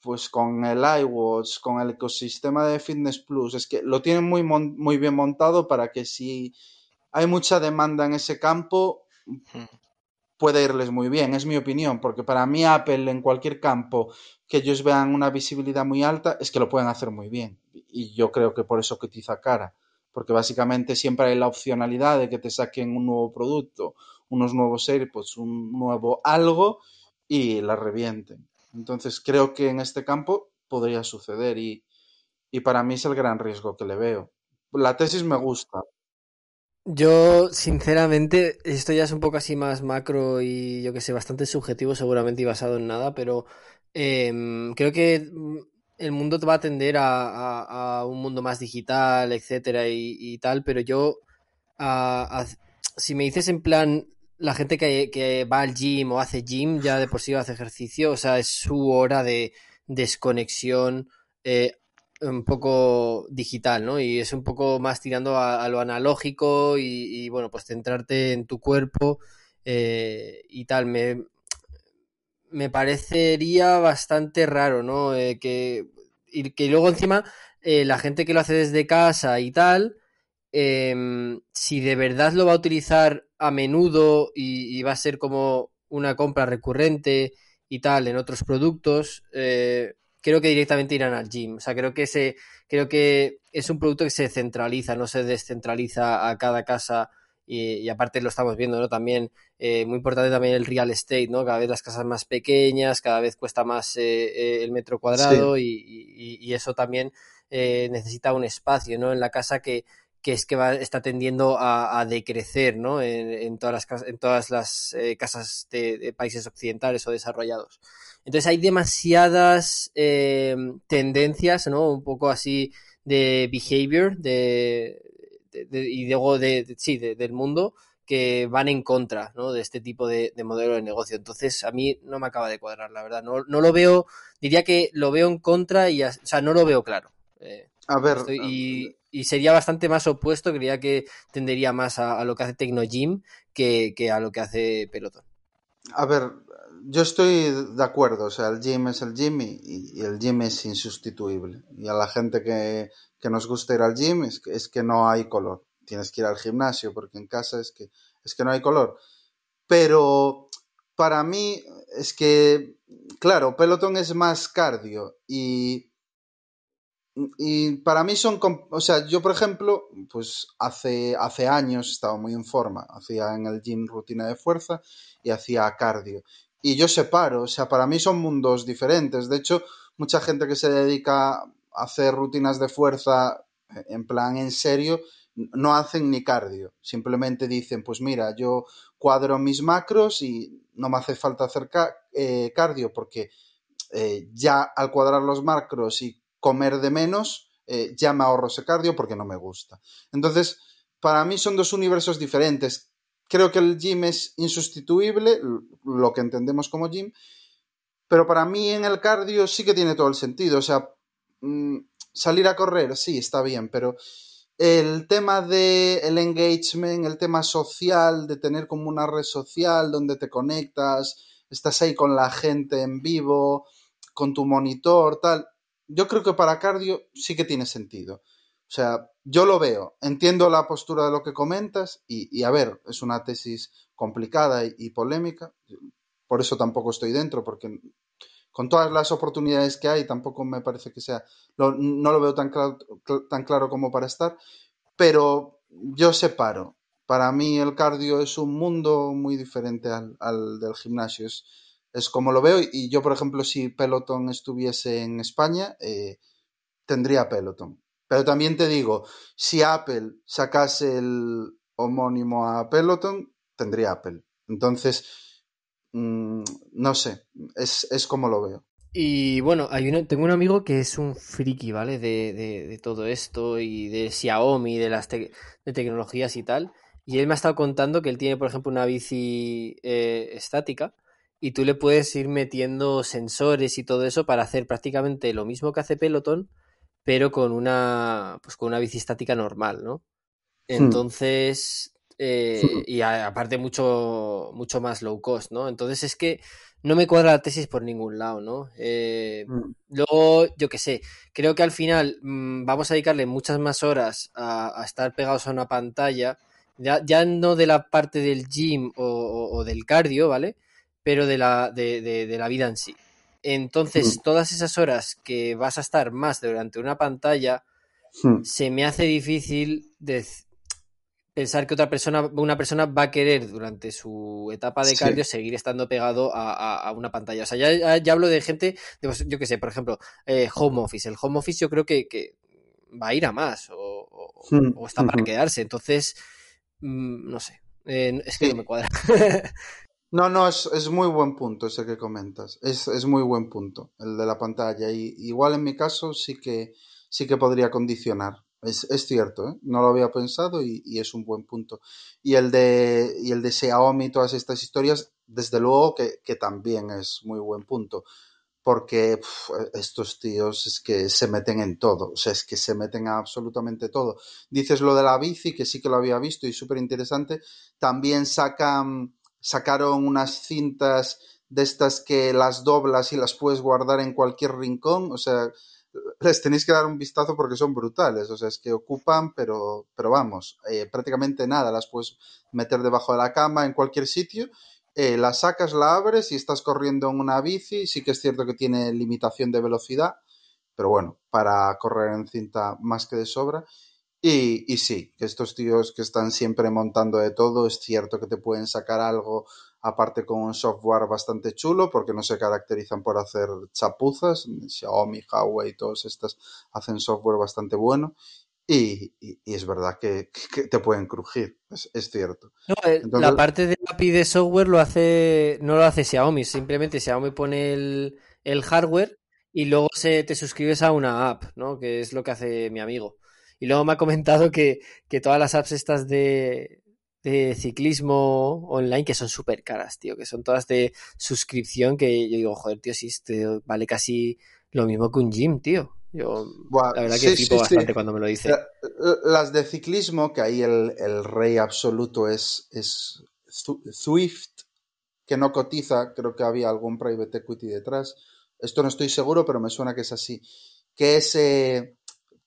pues con el iWatch, con el ecosistema de Fitness Plus, es que lo tienen muy, muy bien montado para que si hay mucha demanda en ese campo, puede irles muy bien, es mi opinión, porque para mí Apple en cualquier campo que ellos vean una visibilidad muy alta, es que lo pueden hacer muy bien. Y yo creo que por eso cotiza cara, porque básicamente siempre hay la opcionalidad de que te saquen un nuevo producto, unos nuevos AirPods, un nuevo algo y la revienten. Entonces creo que en este campo podría suceder y, y para mí es el gran riesgo que le veo. La tesis me gusta, yo, sinceramente, esto ya es un poco así más macro y yo que sé, bastante subjetivo seguramente y basado en nada, pero em, creo que el mundo va a tender a, un mundo más digital, etcétera y, tal, pero yo, si me dices en plan, la gente que, que, va al gym o hace gym, ya de por sí hace ejercicio, o sea, es su hora de desconexión. Eh, un poco digital, ¿no? Y es un poco más tirando a, lo analógico y, bueno, pues centrarte en tu cuerpo eh, y tal. Me, me parecería bastante raro, ¿no? Eh, que, y que luego encima eh, la gente que lo hace desde casa y tal, em, si de verdad lo va a utilizar a menudo y, y, va a ser como una compra recurrente y tal en otros productos, creo que directamente irán al gym. O sea, creo que ese, creo que es un producto que se centraliza, no se descentraliza a cada casa. Y, aparte lo estamos viendo, ¿no? También, eh, muy importante también el real estate, ¿no? Cada vez las casas más pequeñas, cada vez cuesta más eh, eh, el metro cuadrado y, eso también necesita un espacio, ¿no? En la casa que, que es que va, está tendiendo a, decrecer ¿no? en, todas las, en todas las casas de, países occidentales o desarrollados. Entonces hay demasiadas eh, tendencias, ¿no? Un poco así de behavior de, y luego de, sí, del mundo que van en contra ¿no? de este tipo de, modelo de negocio. Entonces, a mí no me acaba de cuadrar, la verdad. No, no lo veo, diría que lo veo en contra y, o sea, no lo veo claro. Eh, a ver. y, y, sería bastante más opuesto, creía que tendería más a, lo que hace Tecnogym que, que a lo que hace Peloton. A ver, yo estoy de acuerdo, o sea, el gym es el gym y, el gym es insustituible. Y a la gente que, nos gusta ir al gym es que, es que no hay color. Tienes que ir al gimnasio porque en casa es que, es que no hay color. Pero para mí es que, claro, pelotón es más cardio y, y para mí son, o sea, yo por ejemplo, pues hace, hace años estaba muy en forma, hacía en el gym rutina de fuerza y hacía cardio y yo separo, o sea, para mí son mundos diferentes. De hecho, mucha gente que se dedica a hacer rutinas de fuerza en plan en serio, no hacen ni cardio. Simplemente dicen, pues mira, yo cuadro mis macros y no me hace falta hacer eh, cardio porque eh, ya al cuadrar los macros y comer de menos, eh, ya me ahorro ese cardio porque no me gusta. Entonces, para mí son dos universos diferentes creo que el gym es insustituible, lo que entendemos como gym, pero para mí en el cardio sí que tiene todo el sentido. O sea, mm, salir a correr, sí, está bien, pero el tema del el engagement, el tema social, de tener como una red social donde te conectas, estás ahí con la gente en vivo, con tu monitor, tal. Yo creo que para cardio sí que tiene sentido. O sea, yo lo veo, entiendo la postura de lo que comentas y, a ver, es una tesis complicada y, polémica, por eso tampoco estoy dentro, porque con todas las oportunidades que hay tampoco me parece que sea, lo, no lo veo tan claro, tan claro como para estar, pero yo separo. Para mí el cardio es un mundo muy diferente al, del gimnasio. Es, es como lo veo y yo, por ejemplo, si Peloton estuviese en España, eh, tendría Peloton. Pero también te digo, si Apple sacase el homónimo a Peloton, tendría Apple. Entonces, mmm, no sé, es, es, como lo veo. Y bueno, hay uno, tengo un amigo que es un friki, ¿vale? De, de, de todo esto y de Xiaomi, de las te de tecnologías y tal. Y él me ha estado contando que él tiene, por ejemplo, una bici eh, estática y tú le puedes ir metiendo sensores y todo eso para hacer prácticamente lo mismo que hace Peloton, pero con una, pues con una bici estática normal, ¿no? Entonces, eh, y a, aparte mucho, mucho más low cost, ¿no? Entonces es que no me cuadra la tesis por ningún lado, ¿no? Eh, mm. Luego, yo qué sé, creo que al final mmm, vamos a dedicarle muchas más horas a, a estar pegados a una pantalla, ya, ya, no de la parte del gym o, o, o del cardio, ¿vale? Pero de la, de, de, de la vida en sí. Entonces, mm. todas esas horas que vas a estar más durante una pantalla, mm. se me hace difícil de pensar que otra persona, una persona va a querer durante su etapa de cardio sí. seguir estando pegado a, a, a, una pantalla. O sea, ya, ya hablo de gente, de, pues, yo qué sé, por ejemplo, eh, home office. El home office yo creo que, que va a ir a más o, o, mm. o está para quedarse. Entonces, mmm, no sé, eh, es que sí. no me cuadra. No, no, es, es, muy buen punto ese que comentas. Es, es, muy buen punto, el de la pantalla. Y igual en mi caso sí que, sí que podría condicionar. Es, es cierto, ¿eh? no lo había pensado y, y, es un buen punto. Y el de, y el de Xiaomi y todas estas historias, desde luego que, que también es muy buen punto. Porque estos tíos es que se meten en todo, o sea, es que se meten a absolutamente todo. Dices lo de la bici, que sí que lo había visto y súper interesante. También sacan sacaron unas cintas de estas que las doblas y las puedes guardar en cualquier rincón, o sea, les tenéis que dar un vistazo porque son brutales, o sea, es que ocupan, pero, pero vamos, eh, prácticamente nada, las puedes meter debajo de la cama en cualquier sitio, eh, la sacas, la abres y estás corriendo en una bici, sí que es cierto que tiene limitación de velocidad, pero bueno, para correr en cinta más que de sobra. Y, y, sí, que estos tíos que están siempre montando de todo, es cierto que te pueden sacar algo aparte con un software bastante chulo, porque no se caracterizan por hacer chapuzas. Xiaomi, Huawei, todos estos hacen software bastante bueno. Y, y, y es verdad que, que, te pueden crujir, es, es cierto. No, Entonces, la parte de API de software lo hace, no lo hace Xiaomi, simplemente Xiaomi pone el, el hardware y luego se, te suscribes a una app, ¿no? Que es lo que hace mi amigo. Y luego me ha comentado que, que todas las apps estas de, de ciclismo online que son súper caras, tío, que son todas de suscripción que yo digo, joder, tío, si este vale casi lo mismo que un gym, tío. Yo, la verdad que flipo sí, bastante sí. cuando me lo dice. Las de ciclismo, que ahí el, el rey absoluto es, es Swift, que no cotiza, creo que había algún private equity detrás. Esto no estoy seguro, pero me suena que es así. Que es, eh,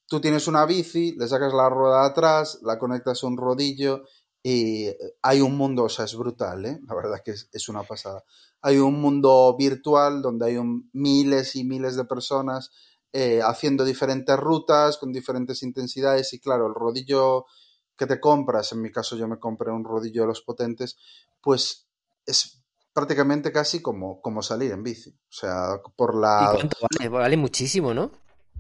tú tienes una bici, le sacas la rueda atrás, la conectas a un rodillo y hay un mundo, o sea, es brutal, ¿eh? la verdad que es, es una pasada. Hay un mundo virtual donde hay un, miles y miles de personas eh, haciendo diferentes rutas con diferentes intensidades y claro, el rodillo que te compras, en mi caso yo me compré un rodillo de los potentes, pues es prácticamente casi como, como salir en bici. O sea, por la... ¿Y cuánto vale? Vale muchísimo, ¿no?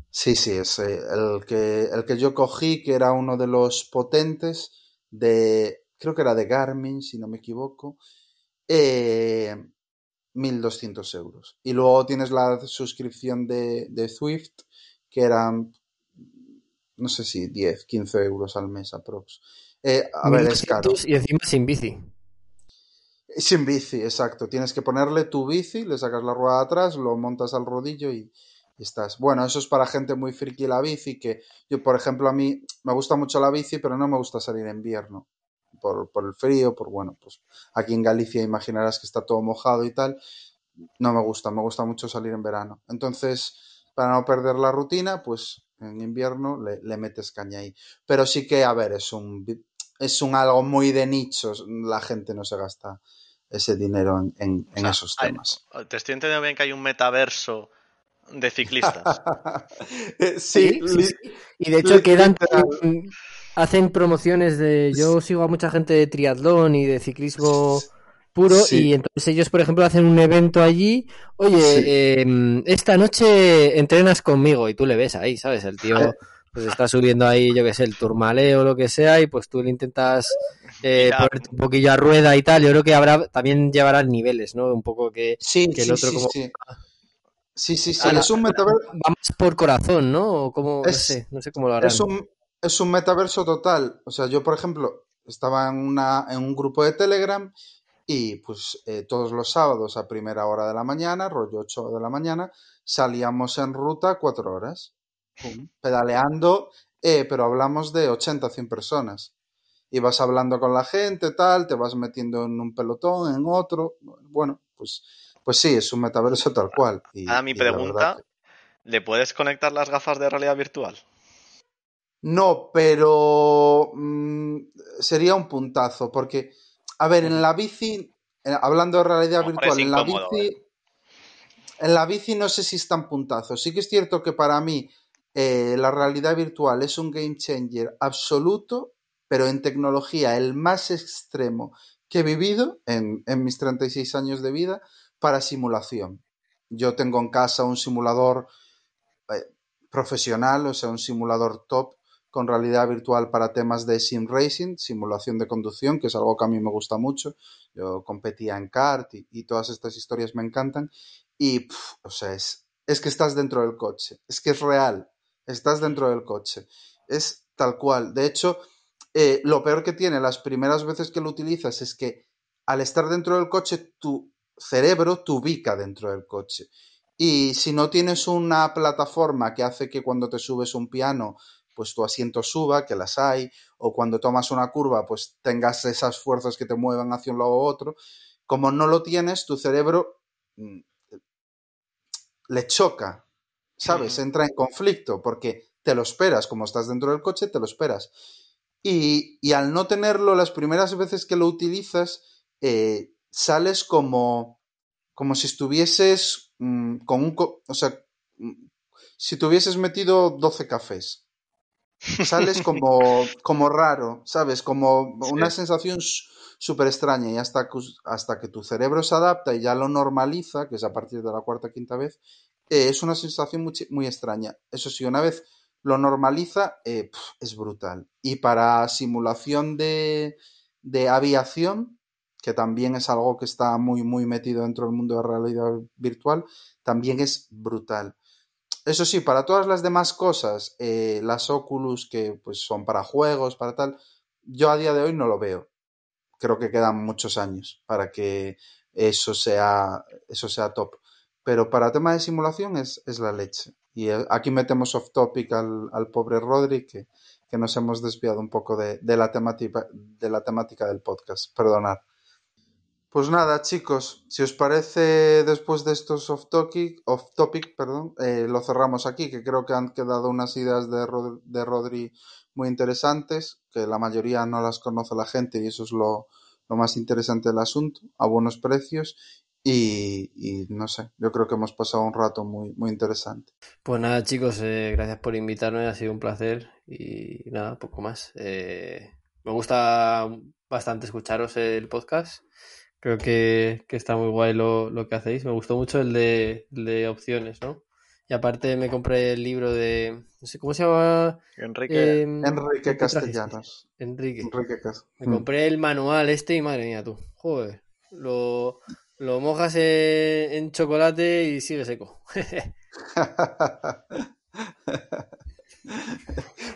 Sí, sí, es eh, el, que, el que yo cogí, que era uno de los potentes de, creo que era de Garmin, si no me equivoco, eh, 1.200 euros. Y luego tienes la suscripción de, de Swift, que eran, no sé si 10, 15 euros al mes aprox. Eh, a ver, es caro. Y encima sin bici. Sin bici, exacto. Tienes que ponerle tu bici, le sacas la rueda atrás, lo montas al rodillo y, y estás. Bueno, eso es para gente muy friki la bici, que yo, por ejemplo, a mí me gusta mucho la bici, pero no me gusta salir en invierno. Por, por el frío, por bueno, pues aquí en Galicia imaginarás que está todo mojado y tal. No me gusta, me gusta mucho salir en verano. Entonces, para no perder la rutina, pues en invierno le, le metes caña ahí. Pero sí que, a ver, es un, es un algo muy de nichos. La gente no se gasta ese dinero en, en, en O sea, esos hay- temas. Te estoy entendiendo bien que hay un metaverso de ciclistas. Eh, Sí. Y de hecho quedan hacen promociones de yo sigo a mucha gente de triatlón y de ciclismo puro Sí. y entonces ellos por ejemplo hacen un evento allí oye Sí. eh, esta noche entrenas conmigo y tú le ves ahí sabes el tío Eh. pues está subiendo ahí yo que sé el turmaleo o lo que sea y pues tú le intentas eh, ponerte un poquillo a rueda y tal yo creo que habrá también llevarán niveles no un poco que Sí, que el sí, otro sí, como- sí. Sí, sí. Ahora, es un metaverso. va más por corazón no o como no Es- sé no sé cómo lo harán Es un, es un metaverso total. O sea, yo, por ejemplo, estaba en, una, en un grupo de Telegram y pues eh, todos los sábados a primera hora de la mañana, rollo 8 de la mañana, salíamos en ruta cuatro horas, pum, pedaleando, eh, pero hablamos de 80 100 personas. Y vas hablando con la gente, tal, te vas metiendo en un pelotón, en otro. Bueno, pues, pues sí, es un metaverso tal cual. Y, Ahora mi pregunta, que- ¿le puedes conectar las gafas de realidad virtual? No, pero mm, sería un puntazo, porque, a ver, en la bici, eh, hablando de realidad Hombre, virtual, en la incómodo, bici, en la bici no sé si es tan puntazo. Sí que es cierto que para mí eh, la realidad virtual es un game changer absoluto, pero en tecnología el más extremo que he vivido en, en mis 36 años de vida para simulación. Yo tengo en casa un simulador eh, profesional, o sea, un simulador top con realidad virtual para temas de sim racing, simulación de conducción, que es algo que a mí me gusta mucho. Yo competía en kart y, todas estas historias me encantan. Y, o sea, es, es que estás dentro del coche, es que es real, estás dentro del coche, es tal cual. De hecho, eh, lo peor que tiene las primeras veces que lo utilizas es que al estar dentro del coche, tu cerebro te ubica dentro del coche. Y si no tienes una plataforma que hace que cuando te subes un piano, pues tu asiento suba, que las hay, o cuando tomas una curva, pues tengas esas fuerzas que te muevan hacia un lado u otro, como no lo tienes, tu cerebro mm, le choca, ¿sabes? Entra en conflicto, porque te lo esperas, como estás dentro del coche, te lo esperas. Y, y al no tenerlo, las primeras veces que lo utilizas, eh, sales como, como si estuvieses mm, con un... O sea, mm, si te hubieses metido 12 cafés. Sales como, como raro, ¿sabes? Como una Sí. sensación súper extraña y hasta que, hasta que tu cerebro se adapta y ya lo normaliza, que es a partir de la cuarta o quinta vez, eh, es una sensación muy, muy extraña. Eso sí, una vez lo normaliza, eh, es brutal. Y para simulación de, de aviación, que también es algo que está muy, muy metido dentro del mundo de realidad virtual, también es brutal. Eso sí, para todas las demás cosas, eh, las Oculus que pues son para juegos, para tal, yo a día de hoy no lo veo. Creo que quedan muchos años para que eso sea, eso sea top. Pero para tema de simulación es, es la leche. Y eh, aquí metemos off topic al, al pobre Rodri, que, nos hemos desviado un poco de, de la temática, de la temática del podcast. Perdonad. Pues nada, chicos, si os parece después de estos off topic, off topic perdón, eh, lo cerramos aquí, que creo que han quedado unas ideas de, Rod- de Rodri muy interesantes, que la mayoría no las conoce la gente y eso es lo, más interesante del asunto, a buenos precios. Y, y no sé, yo creo que hemos pasado un rato muy, muy interesante. Pues nada, chicos, eh, gracias por invitarme, ha sido un placer y nada, poco más. Eh, me gusta bastante escucharos el podcast. Creo que, que está muy guay lo, lo que hacéis. Me gustó mucho el de, el de opciones, ¿no? Y aparte me compré el libro de, no sé cómo se llama. Enrique, Eh, Enrique ¿qué trajiste? Castellanos. Enrique. Enrique Cas- Me Mm. compré el manual este y madre mía tú. Joder. Lo, lo mojas en, en chocolate y sigue seco.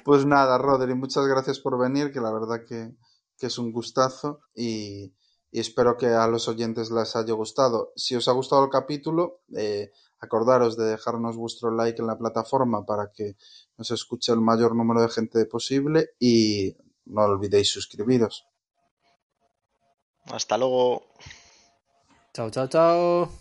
Pues nada, Rodri, muchas gracias por venir, que la verdad que, que es un gustazo. Y, y espero que a los oyentes les haya gustado. Si os ha gustado el capítulo, eh, acordaros de dejarnos vuestro like en la plataforma para que nos escuche el mayor número de gente posible y no olvidéis suscribiros. Hasta luego. Chao, chao, chao.